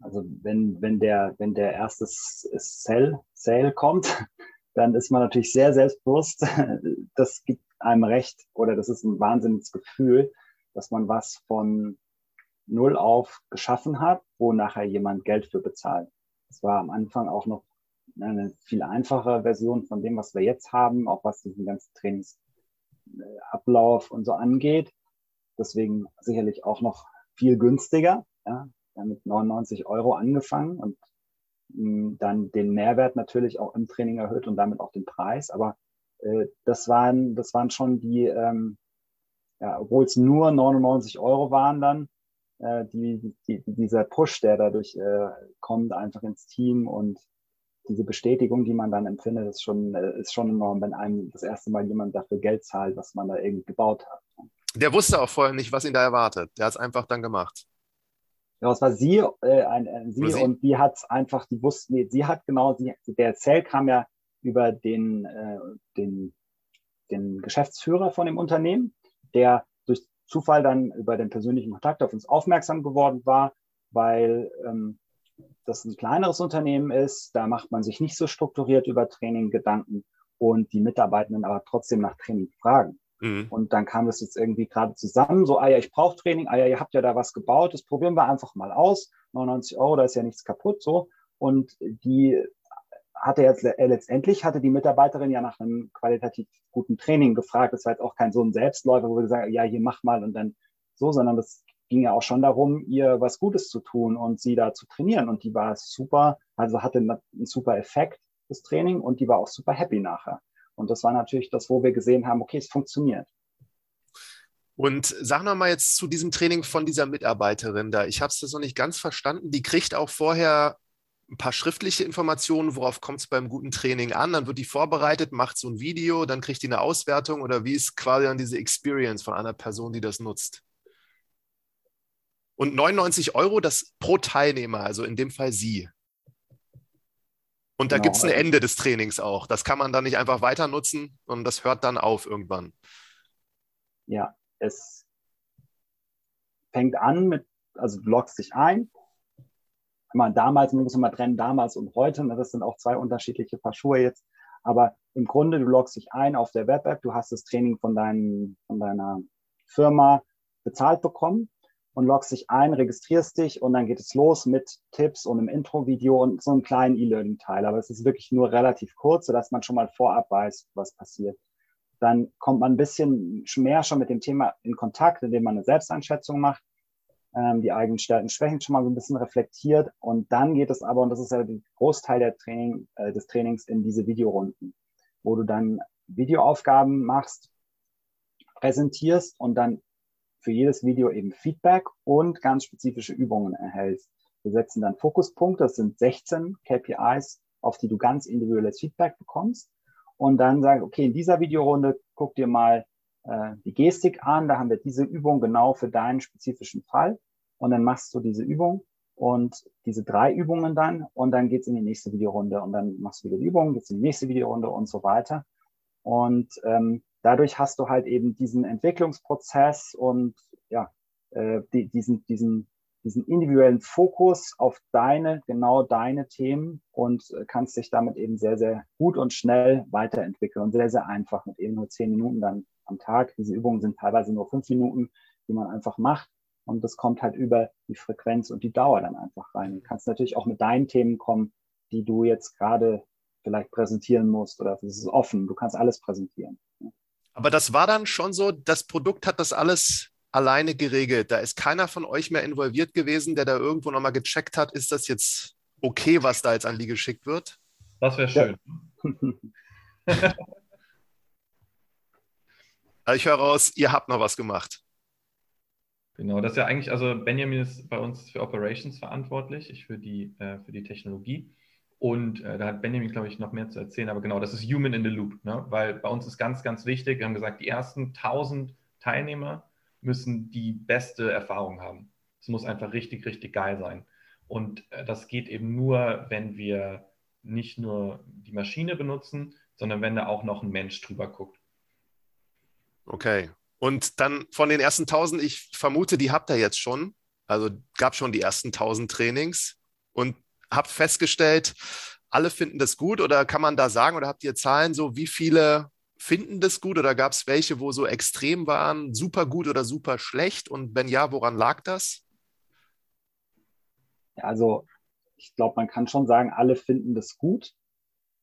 Also wenn, wenn, der, wenn der erste Sale, Sale kommt, <laughs> dann ist man natürlich sehr selbstbewusst. Das gibt einem recht oder das ist ein wahnsinniges Gefühl, dass man was von null auf geschaffen hat, wo nachher jemand Geld für bezahlt. Das war am Anfang auch noch eine viel einfache Version von dem, was wir jetzt haben, auch was diesen ganzen Trainingsablauf und so angeht. Deswegen sicherlich auch noch viel günstiger. Ja. Mit 99 Euro angefangen und mh, dann den Mehrwert natürlich auch im Training erhöht und damit auch den Preis. Aber das, waren, das waren schon die, ähm, ja, obwohl es nur 99 Euro waren dann, äh, die, die, dieser Push, der dadurch äh, kommt, einfach ins Team und diese Bestätigung, die man dann empfindet, ist schon, äh, ist schon enorm, wenn einem das erste Mal jemand dafür Geld zahlt, was man da irgendwie gebaut hat. Der wusste auch vorher nicht, was ihn da erwartet. Der hat es einfach dann gemacht. Ja, es war sie, äh, ein, ein, sie, sie, und die hat es einfach, die wusste, nee, sie hat genau, sie, der Zell kam ja über den, äh, den, den Geschäftsführer von dem Unternehmen, der durch Zufall dann über den persönlichen Kontakt auf uns aufmerksam geworden war, weil ähm, das ein kleineres Unternehmen ist, da macht man sich nicht so strukturiert über Training Gedanken und die Mitarbeitenden aber trotzdem nach Training fragen. Mhm. Und dann kam das jetzt irgendwie gerade zusammen, so, ah ja, ich brauche Training, ah ja, ihr habt ja da was gebaut, das probieren wir einfach mal aus. 99 Euro, da ist ja nichts kaputt, so. Und die hatte jetzt äh, letztendlich hatte die Mitarbeiterin ja nach einem qualitativ guten Training gefragt. Das war jetzt auch kein so ein Selbstläufer, wo wir gesagt haben, ja, hier mach mal und dann so, sondern das ging ja auch schon darum, ihr was Gutes zu tun und sie da zu trainieren. Und die war super, also hatte einen super Effekt, das Training, und die war auch super happy nachher. Und das war natürlich das, wo wir gesehen haben, okay, es funktioniert. Und sag noch mal jetzt zu diesem Training von dieser Mitarbeiterin da. Ich habe es noch nicht ganz verstanden. Die kriegt auch vorher ein paar schriftliche Informationen, worauf kommt es beim guten Training an, dann wird die vorbereitet, macht so ein Video, dann kriegt die eine Auswertung oder wie ist quasi dann diese Experience von einer Person, die das nutzt? Und 99 Euro das pro Teilnehmer, also in dem Fall Sie. Und da genau. gibt es ein also Ende des Trainings auch. Das kann man dann nicht einfach weiter nutzen und das hört dann auf irgendwann. Ja, es fängt an mit, also du loggst dich ein. Man damals, man muss immer trennen, damals und heute. Ne, das sind auch zwei unterschiedliche Paar Schuhe jetzt. Aber im Grunde, du loggst dich ein auf der Web-App, du hast das Training von, dein, von deiner Firma bezahlt bekommen und loggst dich ein, registrierst dich und dann geht es los mit Tipps und einem Intro-Video und so einem kleinen E-Learning-Teil. Aber es ist wirklich nur relativ kurz, sodass man schon mal vorab weiß, was passiert. Dann kommt man ein bisschen mehr schon mit dem Thema in Kontakt, indem man eine Selbsteinschätzung macht, die eigenen Stärken, Schwächen schon mal so ein bisschen reflektiert. Und dann geht es aber, und das ist ja der Großteil der Training, äh, des Trainings, in diese Videorunden, wo du dann Videoaufgaben machst, präsentierst und dann für jedes Video eben Feedback und ganz spezifische Übungen erhältst. Wir setzen dann Fokuspunkte, das sind 16 KPIs, auf die du ganz individuelles Feedback bekommst. Und dann sage, okay, in dieser Videorunde guck dir mal äh, die Gestik an, da haben wir diese Übung genau für deinen spezifischen Fall. Und dann machst du diese Übung und diese drei Übungen dann und dann geht's in die nächste Videorunde und dann machst du wieder die Übung, geht's in die nächste Videorunde und so weiter. Und ähm, dadurch hast du halt eben diesen Entwicklungsprozess und ja, äh, die, diesen, diesen, diesen individuellen Fokus auf deine, genau deine Themen und äh, kannst dich damit eben sehr, sehr gut und schnell weiterentwickeln und sehr, sehr einfach mit eben nur zehn Minuten dann am Tag. Diese Übungen sind teilweise nur fünf Minuten, die man einfach macht. Und das kommt halt über die Frequenz und die Dauer dann einfach rein. Du kannst natürlich auch mit deinen Themen kommen, die du jetzt gerade vielleicht präsentieren musst oder es ist offen. Du kannst alles präsentieren. Aber das war dann schon so, das Produkt hat das alles alleine geregelt. Da ist keiner von euch mehr involviert gewesen, der da irgendwo nochmal gecheckt hat, ist das jetzt okay, was da jetzt an die geschickt wird? Das wäre schön. Ja. <laughs> <laughs> Also ich höre raus, ihr habt noch was gemacht. Genau, das ist ja eigentlich, also Benjamin ist bei uns für Operations verantwortlich, ich für die, äh, für die Technologie. Und äh, da hat Benjamin, glaube ich, noch mehr zu erzählen. Aber genau, das ist Human in the Loop, ne? weil bei uns ist ganz, ganz wichtig, wir haben gesagt, die ersten 1000 Teilnehmer müssen die beste Erfahrung haben. Es muss einfach richtig, richtig geil sein. Und äh, das geht eben nur, wenn wir nicht nur die Maschine benutzen, sondern wenn da auch noch ein Mensch drüber guckt. Okay. Und dann von den ersten 1000, ich vermute, die habt ihr jetzt schon. Also gab schon die ersten 1000 Trainings. Und habt festgestellt, alle finden das gut oder kann man da sagen oder habt ihr Zahlen so, wie viele finden das gut oder gab es welche, wo so extrem waren, super gut oder super schlecht und wenn ja, woran lag das? Also ich glaube, man kann schon sagen, alle finden das gut.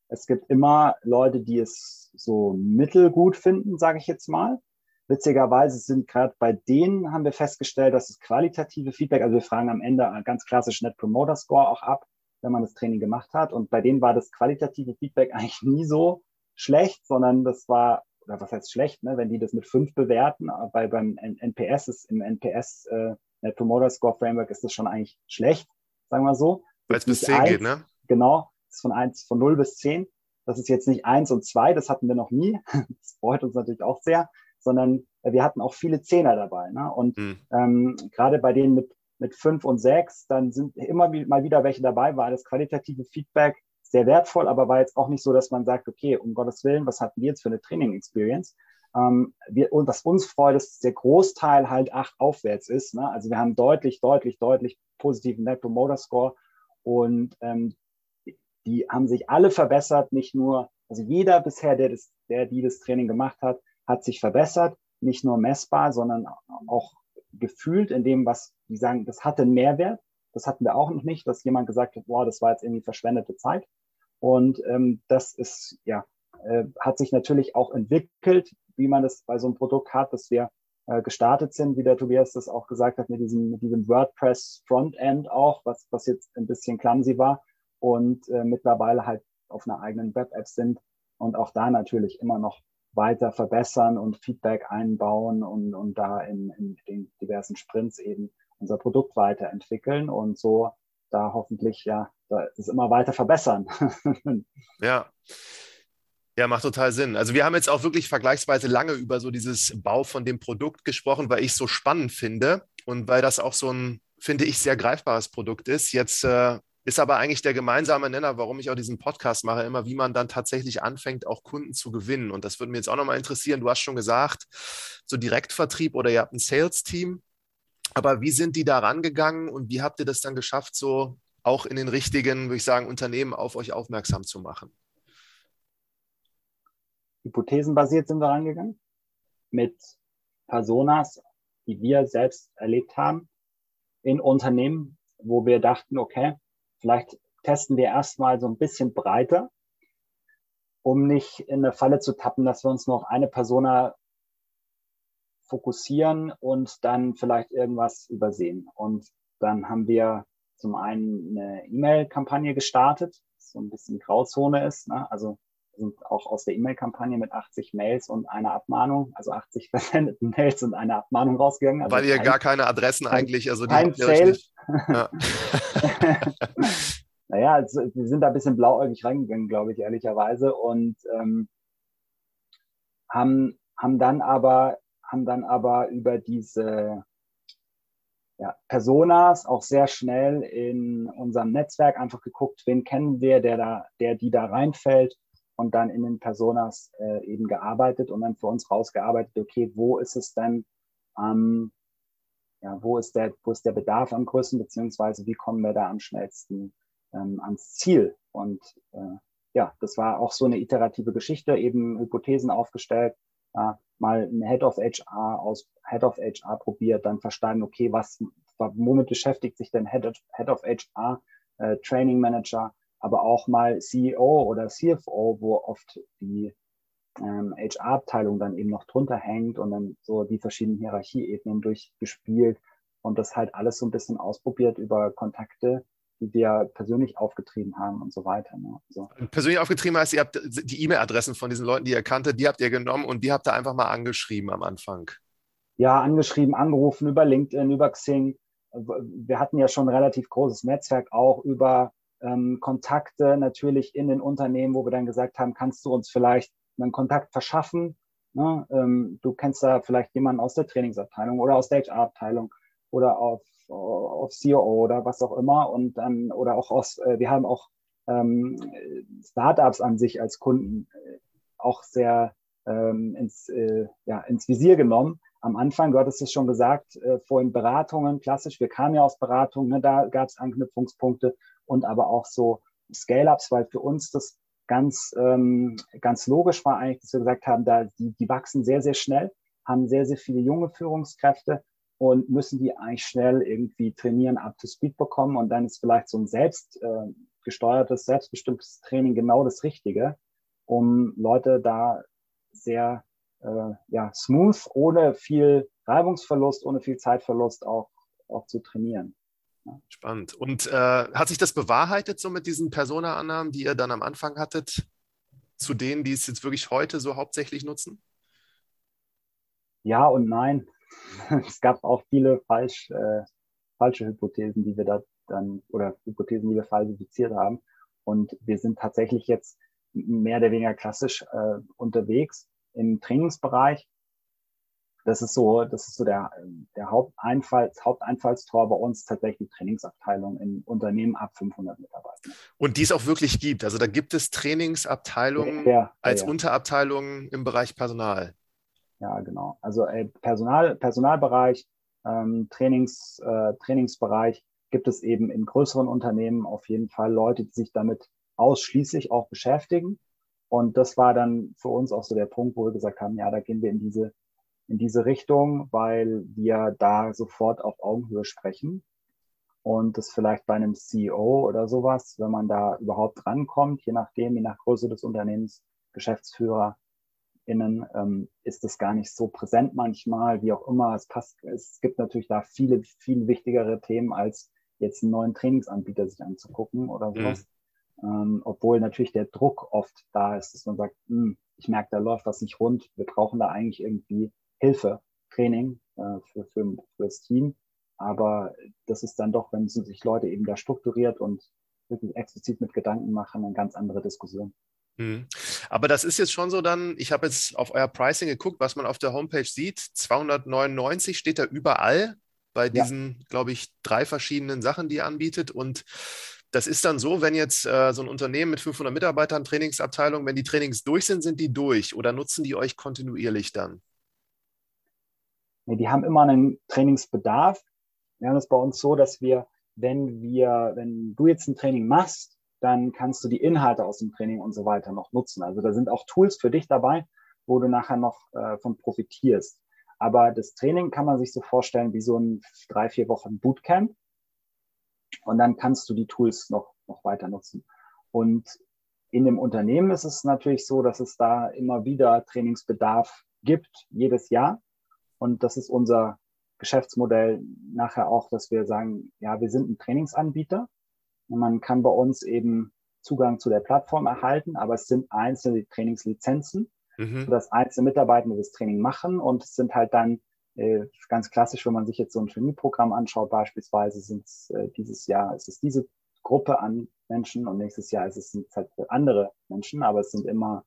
Es gibt immer Leute, die es so mittelgut finden, sage ich jetzt mal. Witzigerweise sind gerade bei denen haben wir festgestellt, dass das qualitative Feedback, also wir fragen am Ende ganz klassisch Net Promoter Score auch ab, wenn man das Training gemacht hat. Und bei denen war das qualitative Feedback eigentlich nie so schlecht, sondern das war, oder was heißt schlecht, ne? wenn die das mit fünf bewerten, weil beim NPS ist im NPS äh, Net Promoter Score Framework ist das schon eigentlich schlecht, sagen wir so. Weil es bis zehn geht, ne? Genau, ist von eins, von null bis zehn. Das ist jetzt nicht eins und zwei, das hatten wir noch nie. <laughs> Das freut uns natürlich auch sehr, sondern wir hatten auch viele Zehner dabei. Ne? Und mhm. ähm, gerade bei denen mit mit fünf und sechs, dann sind immer mal wieder welche dabei, war das qualitative Feedback sehr wertvoll, aber war jetzt auch nicht so, dass man sagt, okay, um Gottes Willen, was hatten wir jetzt für eine Training-Experience? Ähm, wir, und was uns freut, ist, dass der Großteil halt acht aufwärts ist. Ne? Also wir haben deutlich, deutlich, deutlich positiven Net Promoter Score und ähm, die haben sich alle verbessert, nicht nur, also jeder bisher, der, das, der die das Training gemacht hat, hat sich verbessert, nicht nur messbar, sondern auch gefühlt in dem, was die sagen, das hatte einen Mehrwert. Das hatten wir auch noch nicht, dass jemand gesagt hat, boah, das war jetzt irgendwie verschwendete Zeit. Und ähm, das ist, ja, äh, hat sich natürlich auch entwickelt, wie man das bei so einem Produkt hat, dass wir äh, gestartet sind, wie der Tobias das auch gesagt hat, mit diesem, mit diesem WordPress Frontend auch, was, was jetzt ein bisschen clumsy war und äh, mittlerweile halt auf einer eigenen Web-App sind und auch da natürlich immer noch weiter verbessern und Feedback einbauen und, und da in, in den diversen Sprints eben unser Produkt weiterentwickeln und so da hoffentlich ja es immer weiter verbessern. <laughs> ja. Ja, macht total Sinn. Also wir haben jetzt auch wirklich vergleichsweise lange über so dieses Bau von dem Produkt gesprochen, weil ich es so spannend finde und weil das auch so ein, finde ich, sehr greifbares Produkt ist. Jetzt äh, ist aber eigentlich der gemeinsame Nenner, warum ich auch diesen Podcast mache, immer wie man dann tatsächlich anfängt, auch Kunden zu gewinnen. Und das würde mich jetzt auch nochmal interessieren. Du hast schon gesagt, so Direktvertrieb oder ihr habt ein Sales-Team. Aber wie sind die da rangegangen und wie habt ihr das dann geschafft, so auch in den richtigen, würde ich sagen, Unternehmen auf euch aufmerksam zu machen? Hypothesenbasiert sind wir rangegangen mit Personas, die wir selbst erlebt haben in Unternehmen, wo wir dachten, okay, vielleicht testen wir erstmal so ein bisschen breiter, um nicht in eine Falle zu tappen, dass wir uns auf eine Persona fokussieren und dann vielleicht irgendwas übersehen. Und dann haben wir zum einen eine E-Mail-Kampagne gestartet, so ein bisschen Grauzone ist. Ne? Also sind auch aus der E-Mail-Kampagne mit 80 Mails und einer Abmahnung, also 80 versendeten <laughs> Mails und einer Abmahnung rausgegangen. Also Weil ihr gar keine Adressen kein, eigentlich, also die kein Sale. Ja. <laughs> <laughs> naja, also, wir sind da ein bisschen blauäugig reingegangen, glaube ich, ehrlicherweise, und ähm, haben, haben dann aber haben dann aber über diese ja, Personas auch sehr schnell in unserem Netzwerk einfach geguckt, wen kennen wir, der da, der die da reinfällt und dann in den Personas äh, eben gearbeitet und dann für uns rausgearbeitet, okay, wo ist es denn, ähm, ja, wo ist der, wo ist der Bedarf am größten, beziehungsweise wie kommen wir da am schnellsten ähm, ans Ziel? Und äh, ja, das war auch so eine iterative Geschichte, eben Hypothesen aufgestellt, äh, mal ein Head of HR aus Head of HR probiert, dann verstanden, okay, was, womit beschäftigt sich denn Head of, Head of HR, äh, Training Manager, aber auch mal CEO oder CFO, wo oft die ähm, HR-Abteilung dann eben noch drunter hängt und dann so die verschiedenen Hierarchieebenen durchgespielt und das halt alles so ein bisschen ausprobiert über Kontakte, die wir persönlich aufgetrieben haben und so weiter. Ne? So. Persönlich aufgetrieben heißt, ihr habt die E-Mail-Adressen von diesen Leuten, die ihr kanntet, die habt ihr genommen und die habt ihr einfach mal angeschrieben am Anfang. Ja, angeschrieben, angerufen über LinkedIn, über Xing. Wir hatten ja schon ein relativ großes Netzwerk auch über ähm, Kontakte natürlich in den Unternehmen, wo wir dann gesagt haben, kannst du uns vielleicht einen Kontakt verschaffen? Ne? Ähm, du kennst da vielleicht jemanden aus der Trainingsabteilung oder aus der HR-Abteilung oder auf, auf CEO oder was auch immer und dann oder auch aus, äh, wir haben auch ähm, Startups an sich als Kunden äh, auch sehr ähm, ins, äh, ja, ins Visier genommen. Am Anfang, du hattest es schon gesagt, äh, vorhin Beratungen, klassisch, wir kamen ja aus Beratungen, ne, da gab es Anknüpfungspunkte und aber auch so Scale-Ups, weil für uns das ganz, ähm, ganz logisch war eigentlich, dass wir gesagt haben, da die, die wachsen sehr, sehr schnell, haben sehr, sehr viele junge Führungskräfte und müssen die eigentlich schnell irgendwie trainieren, up to speed bekommen und dann ist vielleicht so ein selbst äh, selbstbestimmtes Training genau das Richtige, um Leute da sehr äh, ja, smooth, ohne viel Reibungsverlust, ohne viel Zeitverlust auch, auch zu trainieren. Spannend. Und äh, hat sich das bewahrheitet so mit diesen Persona-Annahmen, die ihr dann am Anfang hattet, zu denen, die es jetzt wirklich heute so hauptsächlich nutzen? Ja und nein. <laughs> es gab auch viele falsch, äh, falsche Hypothesen, die wir da dann, oder Hypothesen, die wir falsifiziert haben. Und wir sind tatsächlich jetzt mehr oder weniger klassisch äh, unterwegs im Trainingsbereich das ist so, das ist so der, der Haupteinfalls, Haupteinfallstor bei uns tatsächlich die Trainingsabteilung in Unternehmen ab 500 Mitarbeitern. Und die es auch wirklich gibt. Also da gibt es Trainingsabteilungen ja, ja, als ja. Unterabteilungen im Bereich Personal. Ja, genau. Also äh, Personal, Personalbereich, ähm, Trainings, äh, Trainingsbereich gibt es eben in größeren Unternehmen auf jeden Fall Leute, die sich damit ausschließlich auch beschäftigen. Und das war dann für uns auch so der Punkt, wo wir gesagt haben, ja, da gehen wir in diese in diese Richtung, weil wir da sofort auf Augenhöhe sprechen und das vielleicht bei einem CEO oder sowas, wenn man da überhaupt rankommt, je nachdem, je nach Größe des Unternehmens, Geschäftsführer, innen ähm, ist das gar nicht so präsent manchmal, wie auch immer. Es passt, es gibt natürlich da viele, viel wichtigere Themen, als jetzt einen neuen Trainingsanbieter sich anzugucken oder mhm. sowas. Mhm. Ähm, obwohl natürlich der Druck oft da ist, dass man sagt, hm, ich merke, da läuft was nicht rund. Wir brauchen da eigentlich irgendwie Hilfe, Training äh, für, für, für das Team. Aber das ist dann doch, wenn sich Leute eben da strukturiert und wirklich explizit mit Gedanken machen, eine ganz andere Diskussion. Mhm. Aber das ist jetzt schon so dann, ich habe jetzt auf euer Pricing geguckt, was man auf der Homepage sieht. 299 steht da überall bei diesen, ja. glaube ich, drei verschiedenen Sachen, die ihr anbietet. Und das ist dann so, wenn jetzt äh, so ein Unternehmen mit 500 Mitarbeitern, Trainingsabteilung, wenn die Trainings durch sind, sind die durch oder nutzen die euch kontinuierlich dann? Nee, die haben immer einen Trainingsbedarf. Wir haben es bei uns so, dass wir, wenn wir, wenn du jetzt ein Training machst, dann kannst du die Inhalte aus dem Training und so weiter noch nutzen. Also da sind auch Tools für dich dabei, wo du nachher noch äh, von profitierst. Aber das Training kann man sich so vorstellen wie so ein drei, vier Wochen Bootcamp. Und dann kannst du die Tools noch, noch weiter nutzen. Und in dem Unternehmen ist es natürlich so, dass es da immer wieder Trainingsbedarf gibt, jedes Jahr. Und das ist unser Geschäftsmodell nachher auch, dass wir sagen, ja, wir sind ein Trainingsanbieter. Und man kann bei uns eben Zugang zu der Plattform erhalten, aber es sind einzelne Trainingslizenzen, mhm. sodass einzelne Mitarbeiter das Training machen und es sind halt dann äh, ganz klassisch, wenn man sich jetzt so ein Trainee-Programm anschaut, beispielsweise sind es äh, dieses Jahr, ist es diese Gruppe an Menschen und nächstes Jahr ist es halt andere Menschen, aber es sind immer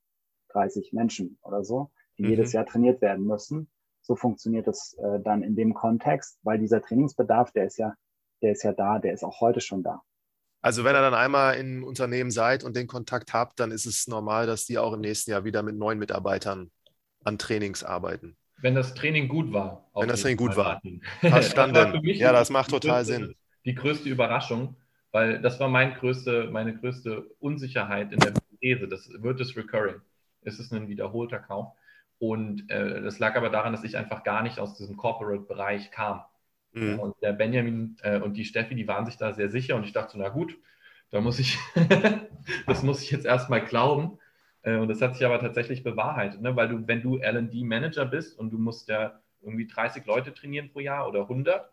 30 Menschen oder so, die mhm. jedes Jahr trainiert werden müssen. So funktioniert es äh, dann in dem Kontext, weil dieser Trainingsbedarf, der ist ja, der ist ja da, der ist auch heute schon da. Also wenn ihr dann einmal im Unternehmen seid und den Kontakt habt, dann ist es normal, dass die auch im nächsten Jahr wieder mit neuen Mitarbeitern an Trainings arbeiten. Wenn das Training gut war. Wenn das Training gut war. Verstanden. ja, das macht total größte, Sinn. Die größte Überraschung, weil das war mein größte, meine größte Unsicherheit in der These. Das wird es recurring. Es ist ein wiederholter Kauf. Und äh, das lag aber daran, dass ich einfach gar nicht aus diesem Corporate-Bereich kam. Mhm. Und der Benjamin äh, und die Steffi, die waren sich da sehr sicher und ich dachte, na gut, da muss ich, <laughs> das muss ich jetzt erstmal glauben. Äh, und das hat sich aber tatsächlich bewahrheitet, ne? weil du, wenn du LD-Manager bist und du musst ja irgendwie 30 Leute trainieren pro Jahr oder 100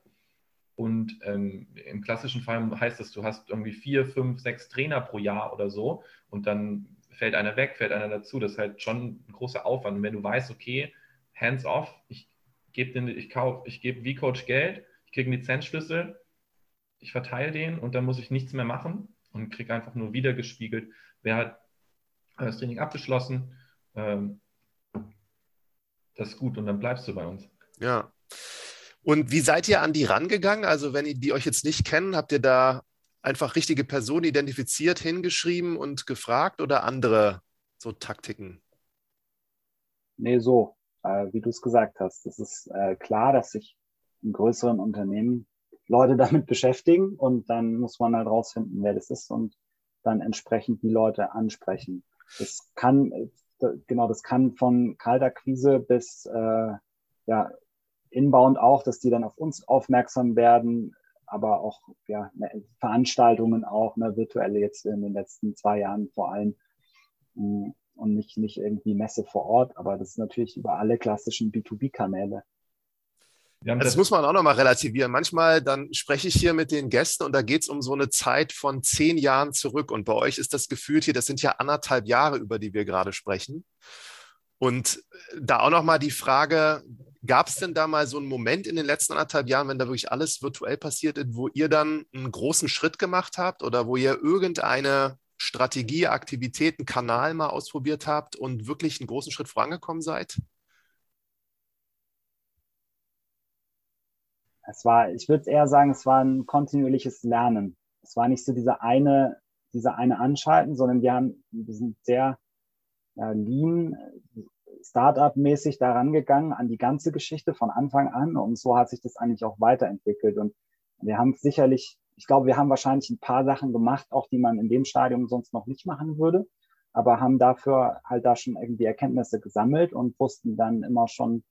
und ähm, im klassischen Fall heißt das, du hast irgendwie vier, fünf, sechs Trainer pro Jahr oder so und dann fällt einer weg, fällt einer dazu. Das ist halt schon ein großer Aufwand. Und wenn du weißt, okay, hands off, ich gebe ich kaufe, ich gebe V-Coach Geld, ich kriege einen Lizenzschlüssel, ich verteile den und dann muss ich nichts mehr machen und kriege einfach nur wiedergespiegelt, wer hat das Training abgeschlossen. Ähm, das ist gut und dann bleibst du bei uns. Ja. Und wie seid ihr an die rangegangen? Also, wenn ihr die euch jetzt nicht kennen, habt ihr da einfach richtige Personen identifiziert, hingeschrieben und gefragt oder andere so Taktiken? Nee, so, äh, wie du es gesagt hast. Es ist äh, klar, dass sich in größeren Unternehmen Leute <laughs> damit beschäftigen und dann muss man halt rausfinden, wer das ist und dann entsprechend die Leute ansprechen. Das kann, genau, das kann von kalter Krise bis äh, ja, inbound auch, dass die dann auf uns aufmerksam werden, aber auch ja, ne, Veranstaltungen auch, ne, virtuelle jetzt in den letzten zwei Jahren vor allem mm, und nicht, nicht irgendwie Messe vor Ort, aber das ist natürlich über alle klassischen B2B-Kanäle. Also das muss man auch nochmal relativieren. Manchmal dann spreche ich hier mit den Gästen und da geht es um so eine Zeit von zehn Jahren zurück. Und bei euch ist das gefühlt hier, das sind ja anderthalb Jahre, über die wir gerade sprechen. Und da auch nochmal die Frage, gab es denn da mal so einen Moment in den letzten anderthalb Jahren, wenn da wirklich alles virtuell passiert ist, wo ihr dann einen großen Schritt gemacht habt oder wo ihr irgendeine Strategie, Aktivitäten, Kanal mal ausprobiert habt und wirklich einen großen Schritt vorangekommen seid? Es war, ich würde eher sagen, es war ein kontinuierliches Lernen. Es war nicht so diese eine, diese eine Anschalten, sondern wir haben, wir sind sehr ja, lean, Startup-mäßig daran gegangen an die ganze Geschichte von Anfang an und so hat sich das eigentlich auch weiterentwickelt und wir haben sicherlich, ich glaube, wir haben wahrscheinlich ein paar Sachen gemacht, auch die man in dem Stadium sonst noch nicht machen würde, aber haben dafür halt da schon irgendwie Erkenntnisse gesammelt und wussten dann immer schon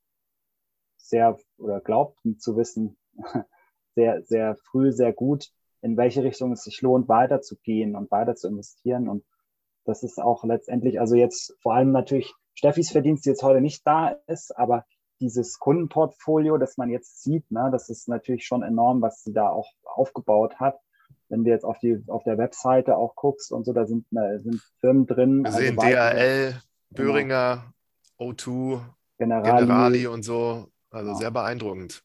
sehr oder glaubten zu wissen, <laughs> sehr, sehr früh, sehr gut, in welche Richtung es sich lohnt, weiterzugehen und weiter zu investieren. Und das ist auch letztendlich, also jetzt vor allem natürlich Steffis Verdienst, die jetzt heute nicht da ist, aber dieses Kundenportfolio, das man jetzt sieht, ne, das ist natürlich schon enorm, was sie da auch aufgebaut hat. Wenn du jetzt auf die auf der Webseite auch guckst und so, da sind, da sind Firmen drin. Wir also sehen DHL, Böhringer, genau. O2, Generali. Generali und so. Also genau. sehr beeindruckend.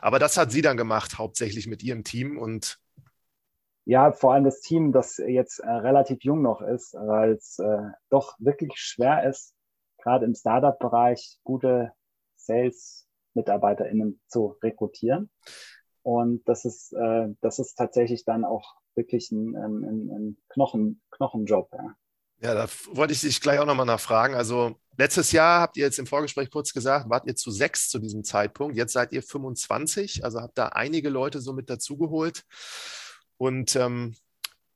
Aber das hat sie dann gemacht, hauptsächlich mit ihrem Team und ja, vor allem das Team, das jetzt äh, relativ jung noch ist, weil es äh, doch wirklich schwer ist, gerade im Startup-Bereich gute Sales-MitarbeiterInnen zu rekrutieren. Und das ist, äh, das ist tatsächlich dann auch wirklich ein, ein, ein Knochen, Knochenjob. Ja. ja, da wollte ich dich gleich auch nochmal nachfragen. Also letztes Jahr habt ihr jetzt im Vorgespräch kurz gesagt, wart ihr zu sechs zu diesem Zeitpunkt. Jetzt seid ihr 25, also habt da einige Leute so mit dazugeholt. Und ähm,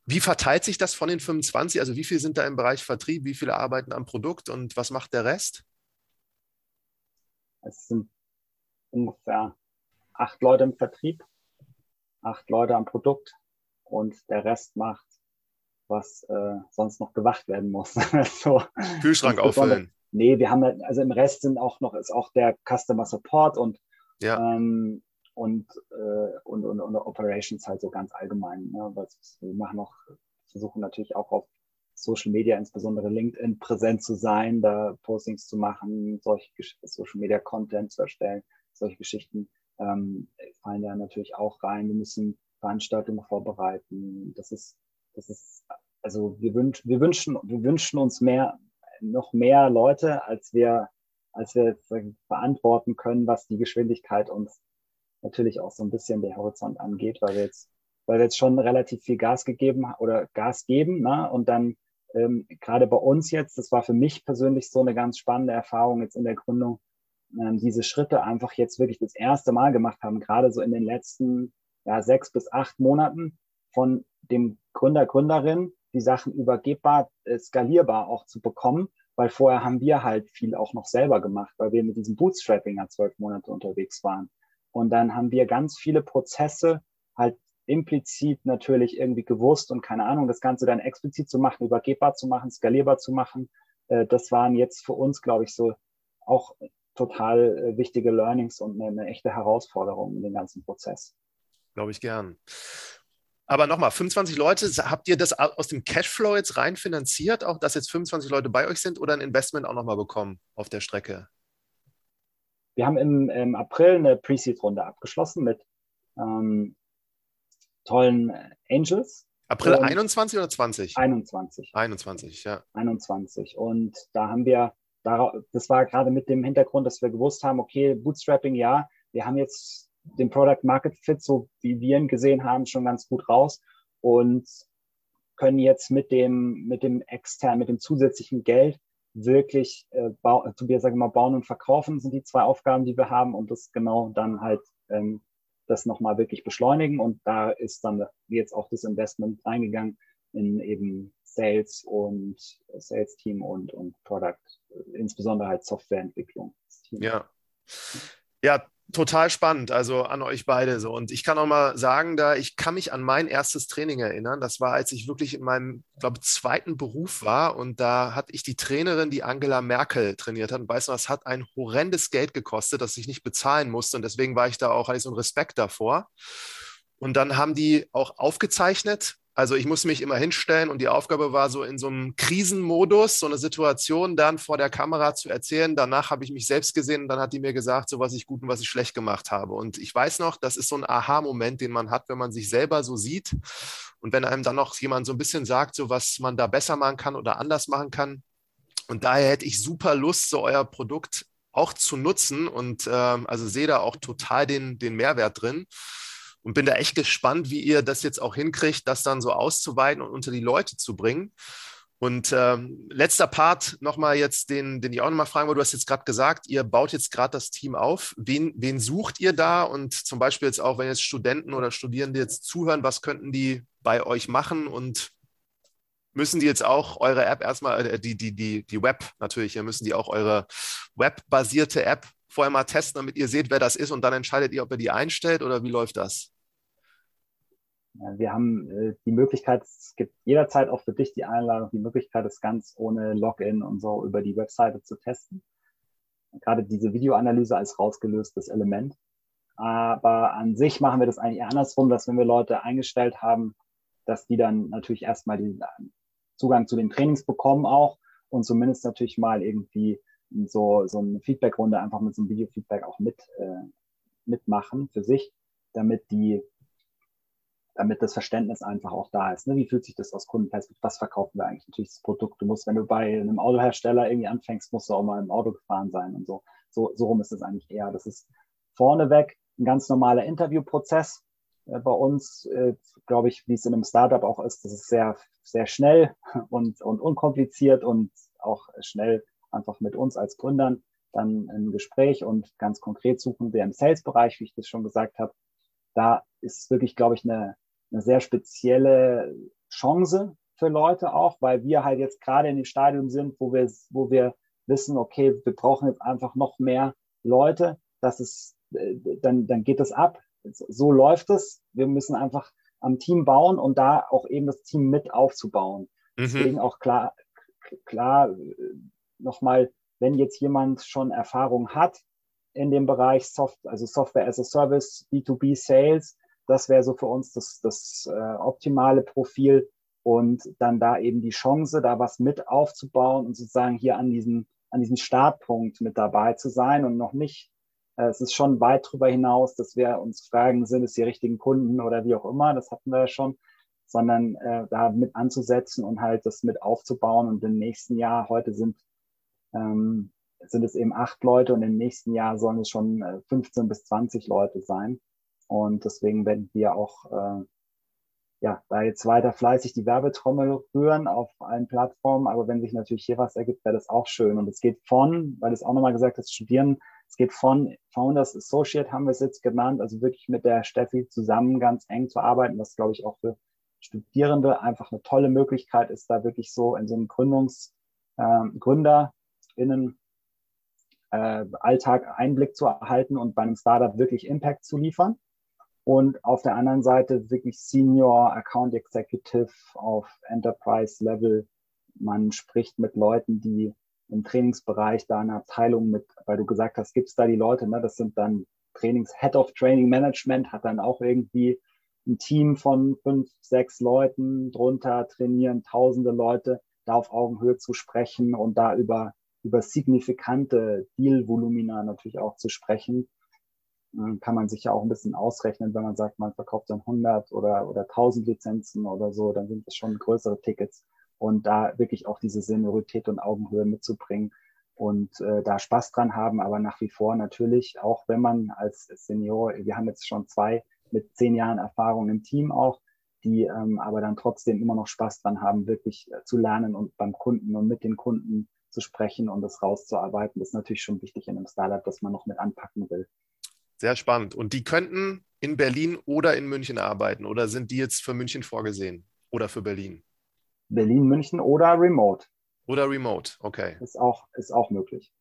wie verteilt sich das von den 25? Also wie viele sind da im Bereich Vertrieb, wie viele arbeiten am Produkt und was macht der Rest? Es sind ungefähr acht Leute im Vertrieb, acht Leute am Produkt und der Rest macht, was äh, sonst noch gewacht werden muss. <laughs> so, Kühlschrank auffüllen. Nee, wir haben halt, also im Rest sind auch noch, ist auch der Customer Support und ja. ähm, und, äh, und, und, und Operations halt so ganz allgemein. Ne? Was, wir machen noch, versuchen natürlich auch auf Social Media, insbesondere LinkedIn, präsent zu sein, da Postings zu machen, solche Social Media Content zu erstellen, solche Geschichten ähm, fallen da natürlich auch rein. Wir müssen Veranstaltungen vorbereiten. Das ist, das ist, also wir, wünsch, wir wünschen, wir wünschen uns mehr, noch mehr Leute, als wir, als wir verantworten können, was die Geschwindigkeit uns natürlich auch so ein bisschen der Horizont angeht, weil wir jetzt, weil wir jetzt schon relativ viel Gas gegeben oder Gas geben, ne? Und dann ähm, gerade bei uns jetzt, das war für mich persönlich so eine ganz spannende Erfahrung jetzt in der Gründung, ähm, diese Schritte einfach jetzt wirklich das erste Mal gemacht haben, gerade so in den letzten ja, sechs bis acht Monaten von dem Gründer, Gründerin, die Sachen übergebbar, äh, skalierbar auch zu bekommen, weil vorher haben wir halt viel auch noch selber gemacht, weil wir mit diesem Bootstrapping ja zwölf Monate unterwegs waren. Und dann haben wir ganz viele Prozesse halt implizit natürlich irgendwie gewusst und keine Ahnung, das Ganze dann explizit zu machen, übergebbar zu machen, skalierbar zu machen. Äh, das waren jetzt für uns, glaube ich, so auch total äh, wichtige Learnings und eine, eine echte Herausforderung in den ganzen Prozess. Glaube ich gern. Aber nochmal, 25 Leute, habt ihr das aus dem Cashflow jetzt rein finanziert, auch dass jetzt 25 Leute bei euch sind oder ein Investment auch nochmal bekommen auf der Strecke? Wir haben im, im April eine Pre-Seed-Runde abgeschlossen mit ähm, tollen Angels. April 21 oder 20? 21. 21, ja. 21. Und da haben wir, das war gerade mit dem Hintergrund, dass wir gewusst haben, okay, Bootstrapping, ja, wir haben jetzt den Product Market Fit, so wie wir ihn gesehen haben, schon ganz gut raus und können jetzt mit dem, mit dem externen, mit dem zusätzlichen Geld wirklich, äh, bau, Tobias sage mal, bauen und verkaufen sind die zwei Aufgaben, die wir haben und das genau dann halt ähm, das nochmal wirklich beschleunigen und da ist dann jetzt auch das Investment reingegangen in eben Sales und Sales Team und, und Product, insbesondere halt Softwareentwicklung. Ja. Ja, total spannend, also an euch beide so. Und ich kann auch mal sagen, da ich kann mich an mein erstes Training erinnern. Das war, als ich wirklich in meinem, glaube zweiten Beruf war und da hatte ich die Trainerin, die Angela Merkel trainiert hat. Und weißt du, das hat ein horrendes Geld gekostet, das ich nicht bezahlen musste. Und deswegen war ich da auch, hatte ich so einen Respekt davor. Und dann haben die auch aufgezeichnet, also ich musste mich immer hinstellen und die Aufgabe war so in so einem Krisenmodus, so eine Situation dann vor der Kamera zu erzählen. Danach habe ich mich selbst gesehen und dann hat die mir gesagt, so was ich gut und was ich schlecht gemacht habe. Und ich weiß noch, das ist so ein Aha-Moment, den man hat, wenn man sich selber so sieht und wenn einem dann noch jemand so ein bisschen sagt, so was man da besser machen kann oder anders machen kann. Und daher hätte ich super Lust, so euer Produkt auch zu nutzen und ähm, also sehe da auch total den, den Mehrwert drin und bin da echt gespannt, wie ihr das jetzt auch hinkriegt, das dann so auszuweiten und unter die Leute zu bringen. Und ähm, letzter Part nochmal jetzt, den, den ich auch nochmal fragen wollte. Du hast jetzt gerade gesagt, ihr baut jetzt gerade das Team auf. Wen, wen sucht ihr da? Und zum Beispiel jetzt auch, wenn jetzt Studenten oder Studierende jetzt zuhören, was könnten die bei euch machen? Und müssen die jetzt auch eure App erstmal, äh, die, die, die, die Web natürlich, müssen die auch eure webbasierte App vorher mal testen, damit ihr seht, wer das ist und dann entscheidet ihr, ob ihr die einstellt oder wie läuft das? Wir haben äh, die Möglichkeit, es gibt jederzeit auch für dich die Einladung, die Möglichkeit, es ganz ohne Login und so über die Webseite zu testen. Gerade diese Videoanalyse als rausgelöstes Element. Aber an sich machen wir das eigentlich eher andersrum, dass wenn wir Leute eingestellt haben, dass die dann natürlich erstmal den Zugang zu den Trainings bekommen auch und zumindest natürlich mal irgendwie so, so eine Feedback-Runde einfach mit so einem Video-Feedback auch mit, äh, mitmachen für sich, damit die, damit das Verständnis einfach auch da ist. Ne? Wie fühlt sich das aus Kundenperspektive? Was verkaufen wir eigentlich? Natürlich das Produkt. Du musst, wenn du bei einem Autohersteller irgendwie anfängst, musst du auch mal im Auto gefahren sein und so. So, so rum ist es eigentlich eher. Das ist vorneweg ein ganz normaler Interviewprozess. Äh, bei uns, äh, glaube ich, wie es in einem Startup auch ist, das ist sehr, sehr schnell und, und unkompliziert und auch schnell einfach mit uns als Gründern dann ein Gespräch und ganz konkret suchen wir im Sales-Bereich, wie ich das schon gesagt habe. Da ist wirklich, glaube ich, eine, eine sehr spezielle Chance für Leute auch, weil wir halt jetzt gerade in dem Stadium sind, wo wir, wo wir wissen, okay, wir brauchen jetzt einfach noch mehr Leute, das ist, äh, dann, dann geht es ab. So läuft es. Wir müssen einfach am Team bauen und da auch eben das Team mit aufzubauen. Mhm. Deswegen auch klar, klar, äh, nochmal, wenn jetzt jemand schon Erfahrung hat in dem Bereich Soft, also Software as a Service, B2B Sales, das wäre so für uns das, das äh, optimale Profil und dann da eben die Chance, da was mit aufzubauen und sozusagen hier an diesem, an diesem Startpunkt mit dabei zu sein und noch nicht, äh, es ist schon weit darüber hinaus, dass wir uns fragen, sind es die richtigen Kunden oder wie auch immer, das hatten wir ja schon, sondern äh, da mit anzusetzen und halt das mit aufzubauen und im nächsten Jahr, heute sind, ähm, sind es eben acht Leute und im nächsten Jahr sollen es schon 15 äh, bis 20 Leute sein. Und deswegen werden wir auch äh, ja, da jetzt weiter fleißig die Werbetrommel rühren auf allen Plattformen. Aber wenn sich natürlich hier was ergibt, wäre das auch schön. Und es geht von, weil es auch nochmal gesagt hast, Studieren, es geht von Founders Associate, haben wir es jetzt genannt, also wirklich mit der Steffi zusammen ganz eng zu arbeiten, was glaube ich auch für Studierende einfach eine tolle Möglichkeit ist, da wirklich so in so einen Gründungs, äh, GründerInnen äh, Alltag Einblick zu erhalten und bei einem Startup wirklich Impact zu liefern und auf der anderen Seite wirklich Senior Account Executive auf Enterprise Level. Man spricht mit Leuten, die im Trainingsbereich da eine Abteilung mit, weil du gesagt hast, gibt es da die Leute, ne? das sind dann Trainings, Head of Training Management hat dann auch irgendwie ein Team von fünf, sechs Leuten drunter trainieren, tausende Leute, da auf Augenhöhe zu sprechen und da über, über signifikante Deal-Volumina natürlich auch zu sprechen kann man sich ja auch ein bisschen ausrechnen, wenn man sagt, man verkauft dann 100 oder, oder 1000 Lizenzen oder so, dann sind das schon größere Tickets. Und da wirklich auch diese Seniorität und Augenhöhe mitzubringen und äh, da Spaß dran haben, aber nach wie vor natürlich, auch wenn man als Senior, wir haben jetzt schon zwei mit zehn Jahren Erfahrung im Team auch, die ähm, aber dann trotzdem immer noch Spaß dran haben, wirklich äh, zu lernen und beim Kunden und mit den Kunden zu sprechen und das rauszuarbeiten. Das ist natürlich schon wichtig in einem Startup, dass man noch mit anpacken will. Sehr spannend. Und die könnten in Berlin oder in München arbeiten oder sind die jetzt für München vorgesehen oder für Berlin? Berlin, München oder Remote. Oder Remote, okay. Ist auch, ist auch möglich.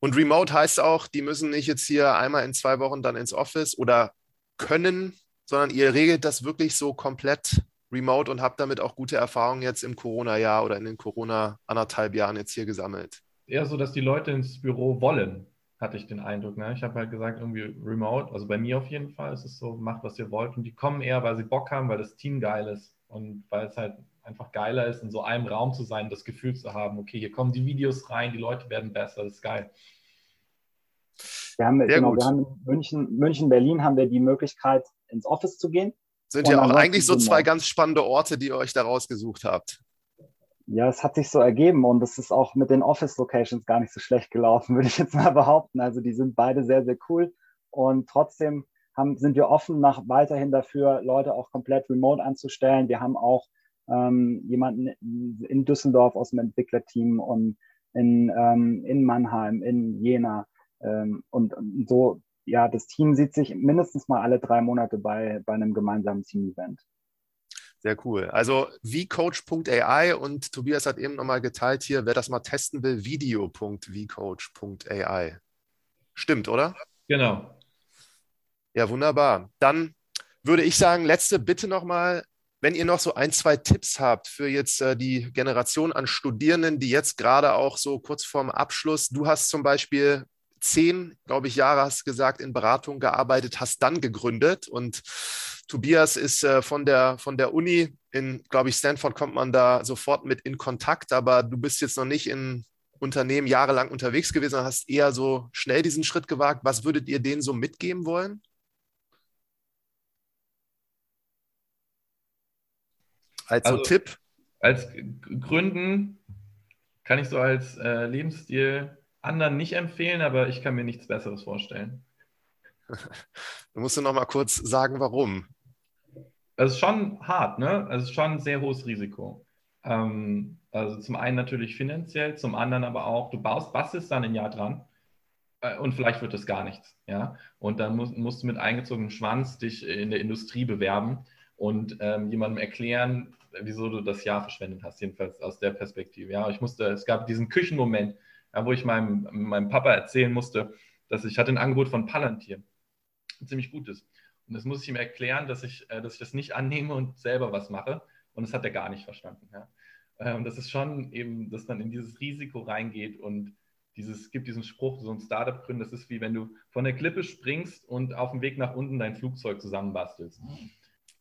Und Remote heißt auch, die müssen nicht jetzt hier einmal in zwei Wochen dann ins Office oder können, sondern ihr regelt das wirklich so komplett remote und habt damit auch gute Erfahrungen jetzt im Corona-Jahr oder in den Corona-anderthalb Jahren jetzt hier gesammelt. Eher so, dass die Leute ins Büro wollen hatte ich den Eindruck. Ne? Ich habe halt gesagt, irgendwie remote, also bei mir auf jeden Fall ist es so, macht was ihr wollt. Und die kommen eher, weil sie Bock haben, weil das Team geil ist und weil es halt einfach geiler ist, in so einem Raum zu sein, das Gefühl zu haben, okay, hier kommen die Videos rein, die Leute werden besser, das ist geil. Wir haben, genau, wir haben in München, München, Berlin haben wir die Möglichkeit, ins Office zu gehen. Sind ja auch eigentlich so zwei ganz spannende Orte, die ihr euch da rausgesucht habt. Ja, es hat sich so ergeben und es ist auch mit den Office-Locations gar nicht so schlecht gelaufen, <laughs> würde ich jetzt mal behaupten. Also die sind beide sehr, sehr cool und trotzdem haben, sind wir offen nach weiterhin dafür, Leute auch komplett remote anzustellen. Wir haben auch ähm, jemanden in Düsseldorf aus dem Entwicklerteam und in, ähm, in Mannheim, in Jena ähm, und, und so. Ja, das Team sieht sich mindestens mal alle drei Monate bei, bei einem gemeinsamen Team-Event. Sehr cool. Also vcoach.ai und Tobias hat eben nochmal geteilt hier, wer das mal testen will, video.vcoach.ai. Stimmt, oder? Genau. Ja, wunderbar. Dann würde ich sagen, letzte Bitte nochmal, wenn ihr noch so ein, zwei Tipps habt für jetzt äh, die Generation an Studierenden, die jetzt gerade auch so kurz vorm Abschluss, du hast zum Beispiel zehn, glaube ich, Jahre, hast gesagt, in Beratung gearbeitet, hast dann gegründet und Tobias ist äh, von, der, von der Uni in, glaube ich, Stanford kommt man da sofort mit in Kontakt, aber du bist jetzt noch nicht in Unternehmen jahrelang unterwegs gewesen, hast eher so schnell diesen Schritt gewagt. Was würdet ihr denen so mitgeben wollen? Als also, so Tipp? Als Gründen kann ich so als äh, Lebensstil anderen nicht empfehlen, aber ich kann mir nichts Besseres vorstellen. <laughs> Du musst du noch mal kurz sagen, warum. Es ist schon hart, ne? Es ist schon ein sehr hohes Risiko. Ähm, also zum einen natürlich finanziell, zum anderen aber auch, du baust, bastelst dann ein Jahr dran äh, und vielleicht wird das gar nichts, ja. Und dann musst, musst du mit eingezogenem Schwanz dich in der Industrie bewerben und ähm, jemandem erklären, wieso du das Jahr verschwendet hast, jedenfalls aus der Perspektive. Ja, ich musste, es gab diesen Küchenmoment, ja, wo ich meinem, meinem Papa erzählen musste, dass ich hatte ein Angebot von Palantir, ein ziemlich gutes. Und das muss ich ihm erklären, dass ich, äh, dass ich das nicht annehme und selber was mache. Und das hat er gar nicht verstanden. Ja. Äh, und das ist schon eben, dass man in dieses Risiko reingeht und dieses, gibt diesen Spruch, so ein Startup gründen, das ist wie wenn du von der Klippe springst und auf dem Weg nach unten dein Flugzeug zusammenbastelst.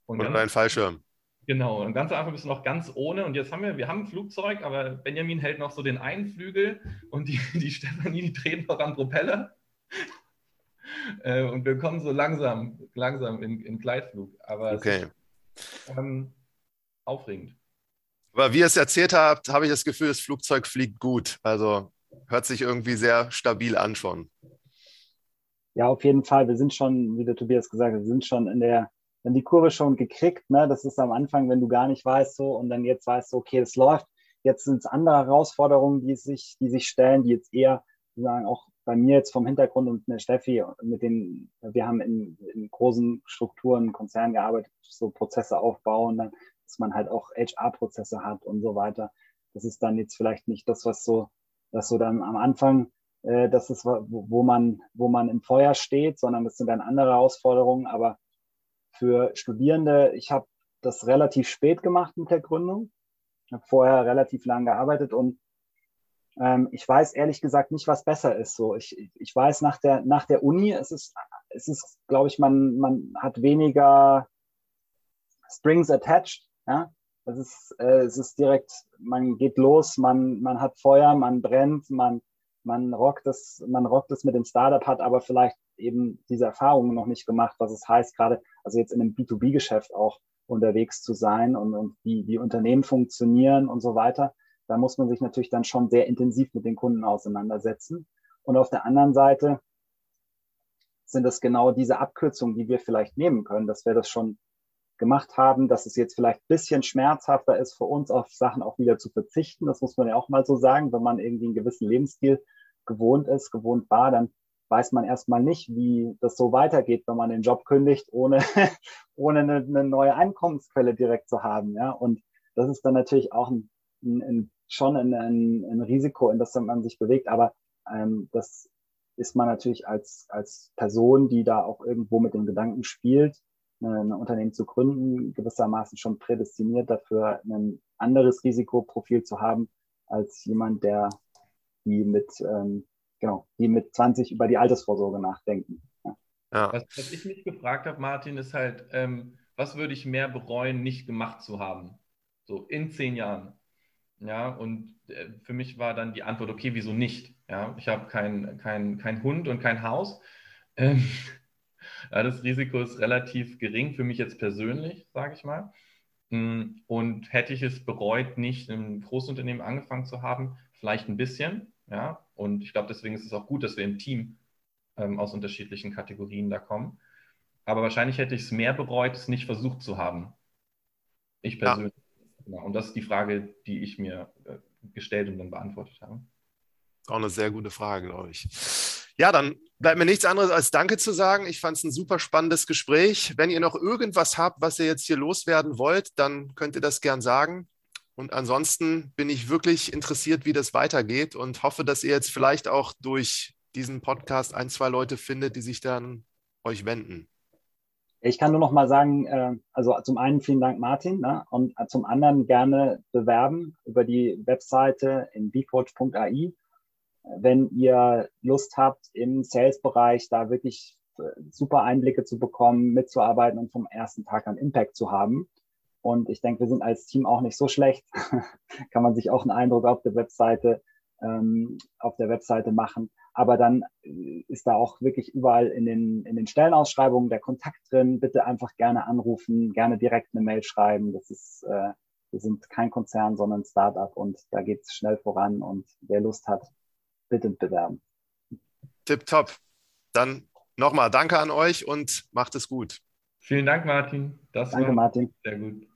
Und Oder dein Fallschirm. Genau, und ganz Anfang bist du noch ganz ohne. Und jetzt haben wir, wir haben ein Flugzeug, aber Benjamin hält noch so den einen Flügel und die, <laughs> die Stefanie, die dreht noch am Propeller. Äh, und wir kommen so langsam, langsam in, in Gleitflug. Aber okay. Ist, ähm, aufregend. Aber wie ihr es erzählt habt, habe ich das Gefühl, das Flugzeug fliegt gut. Also hört sich irgendwie sehr stabil an schon. Ja, auf jeden Fall. Wir sind schon, wie der Tobias gesagt hat, wir sind schon in der dann die Kurve schon gekriegt. Ne? Das ist am Anfang, wenn du gar nicht weißt so und dann jetzt weißt du, okay, es läuft. Jetzt sind es andere Herausforderungen, die sich, die sich stellen, die jetzt eher sagen auch bei mir jetzt vom Hintergrund und mit Steffi, mit den, wir haben in, in großen Strukturen, Konzernen gearbeitet, so Prozesse aufbauen, dann, dass man halt auch HR-Prozesse hat und so weiter. Das ist dann jetzt vielleicht nicht das, was so, das so dann am Anfang, äh, das ist, wo, wo man, wo man im Feuer steht, sondern das sind dann andere Herausforderungen, aber für Studierende, ich habe das relativ spät gemacht mit der Gründung. Ich habe vorher relativ lang gearbeitet und ähm, ich weiß ehrlich gesagt nicht, was besser ist. So, ich, ich weiß nach der, nach der Uni, es ist, es ist, glaube ich, man, man hat weniger Strings attached. Ja? Es ist, äh, es ist direkt, man geht los, man, man hat Feuer, man brennt, man, man rockt es, man rockt es mit dem Startup, hat aber vielleicht eben diese Erfahrungen noch nicht gemacht, was es heißt, gerade also jetzt in einem B2B-Geschäft auch unterwegs zu sein und, und wie, wie Unternehmen funktionieren und so weiter. Da muss man sich natürlich dann schon sehr intensiv mit den Kunden auseinandersetzen. Und auf der anderen Seite sind es genau diese Abkürzungen, die wir vielleicht nehmen können, dass wir das schon gemacht haben, dass es jetzt vielleicht ein bisschen schmerzhafter ist für uns, auf Sachen auch wieder zu verzichten. Das muss man ja auch mal so sagen. Wenn man irgendwie einen gewissen Lebensstil gewohnt ist, gewohnt war, dann weiß man erstmal nicht, wie das so weitergeht, wenn man den Job kündigt, ohne, <laughs> ohne eine, eine neue Einkommensquelle direkt zu haben. Ja? Und das ist dann natürlich auch ein, ein, ein schon ein, ein, Risiko, in das man sich bewegt. Aber ähm, das ist man natürlich als, als Person, die da auch irgendwo mit dem Gedanken spielt, ein Unternehmen zu gründen, gewissermaßen schon prädestiniert dafür, ein anderes Risikoprofil zu haben als jemand, der die mit ähm, genau, die mit 20 über die Altersvorsorge nachdenken. Ja. Ja. Was, was, ich mich gefragt habe, Martin, ist halt, ähm, was würde ich mehr bereuen, nicht gemacht zu haben? So in zehn Jahren. Ja, und äh, für mich war dann die Antwort, okay, wieso nicht? Ja, ich habe keinen kein, kein Hund und kein Haus. <laughs> Ähm, ja, das Risiko ist relativ gering für mich jetzt persönlich, sage ich mal. Mm, und hätte ich es bereut, nicht im Großunternehmen angefangen zu haben, vielleicht ein bisschen, ja, und ich glaube, deswegen ist es auch gut, dass wir im Team ähm, aus unterschiedlichen Kategorien da kommen. Aber wahrscheinlich hätte ich es mehr bereut, es nicht versucht zu haben. Ich persönlich. Genau. Und das ist die Frage, die ich mir äh, gestellt und dann beantwortet habe. Auch eine sehr gute Frage, glaube ich. Ja, dann bleibt mir nichts anderes als Danke zu sagen. Ich fand es ein super spannendes Gespräch. Wenn ihr noch irgendwas habt, was ihr jetzt hier loswerden wollt, dann könnt ihr das gern sagen. Und ansonsten bin ich wirklich interessiert, wie das weitergeht und hoffe, dass ihr jetzt vielleicht auch durch diesen Podcast ein, zwei Leute findet, die sich dann euch wenden. Ich kann nur noch mal sagen, äh, also zum einen vielen Dank, Martin, ne? und zum anderen gerne bewerben über die Webseite in bcoach.ai. Wenn ihr Lust habt, im Sales-Bereich da wirklich äh, super Einblicke zu bekommen, mitzuarbeiten und vom ersten Tag an Impact zu haben, und ich denke, wir sind als Team auch nicht so schlecht. <laughs> Kann man sich auch einen Eindruck auf der Webseite, ähm, auf der Webseite machen. Aber dann äh, ist da auch wirklich überall in den, in den Stellenausschreibungen der Kontakt drin. Bitte einfach gerne anrufen, gerne direkt eine Mail schreiben. Das ist, äh, wir sind kein Konzern, sondern ein Startup und da geht es schnell voran und wer Lust hat, bitte bewerben. Tipptopp. Dann nochmal danke an euch und macht es gut. Vielen Dank, Martin. Das danke, Martin. Sehr gut.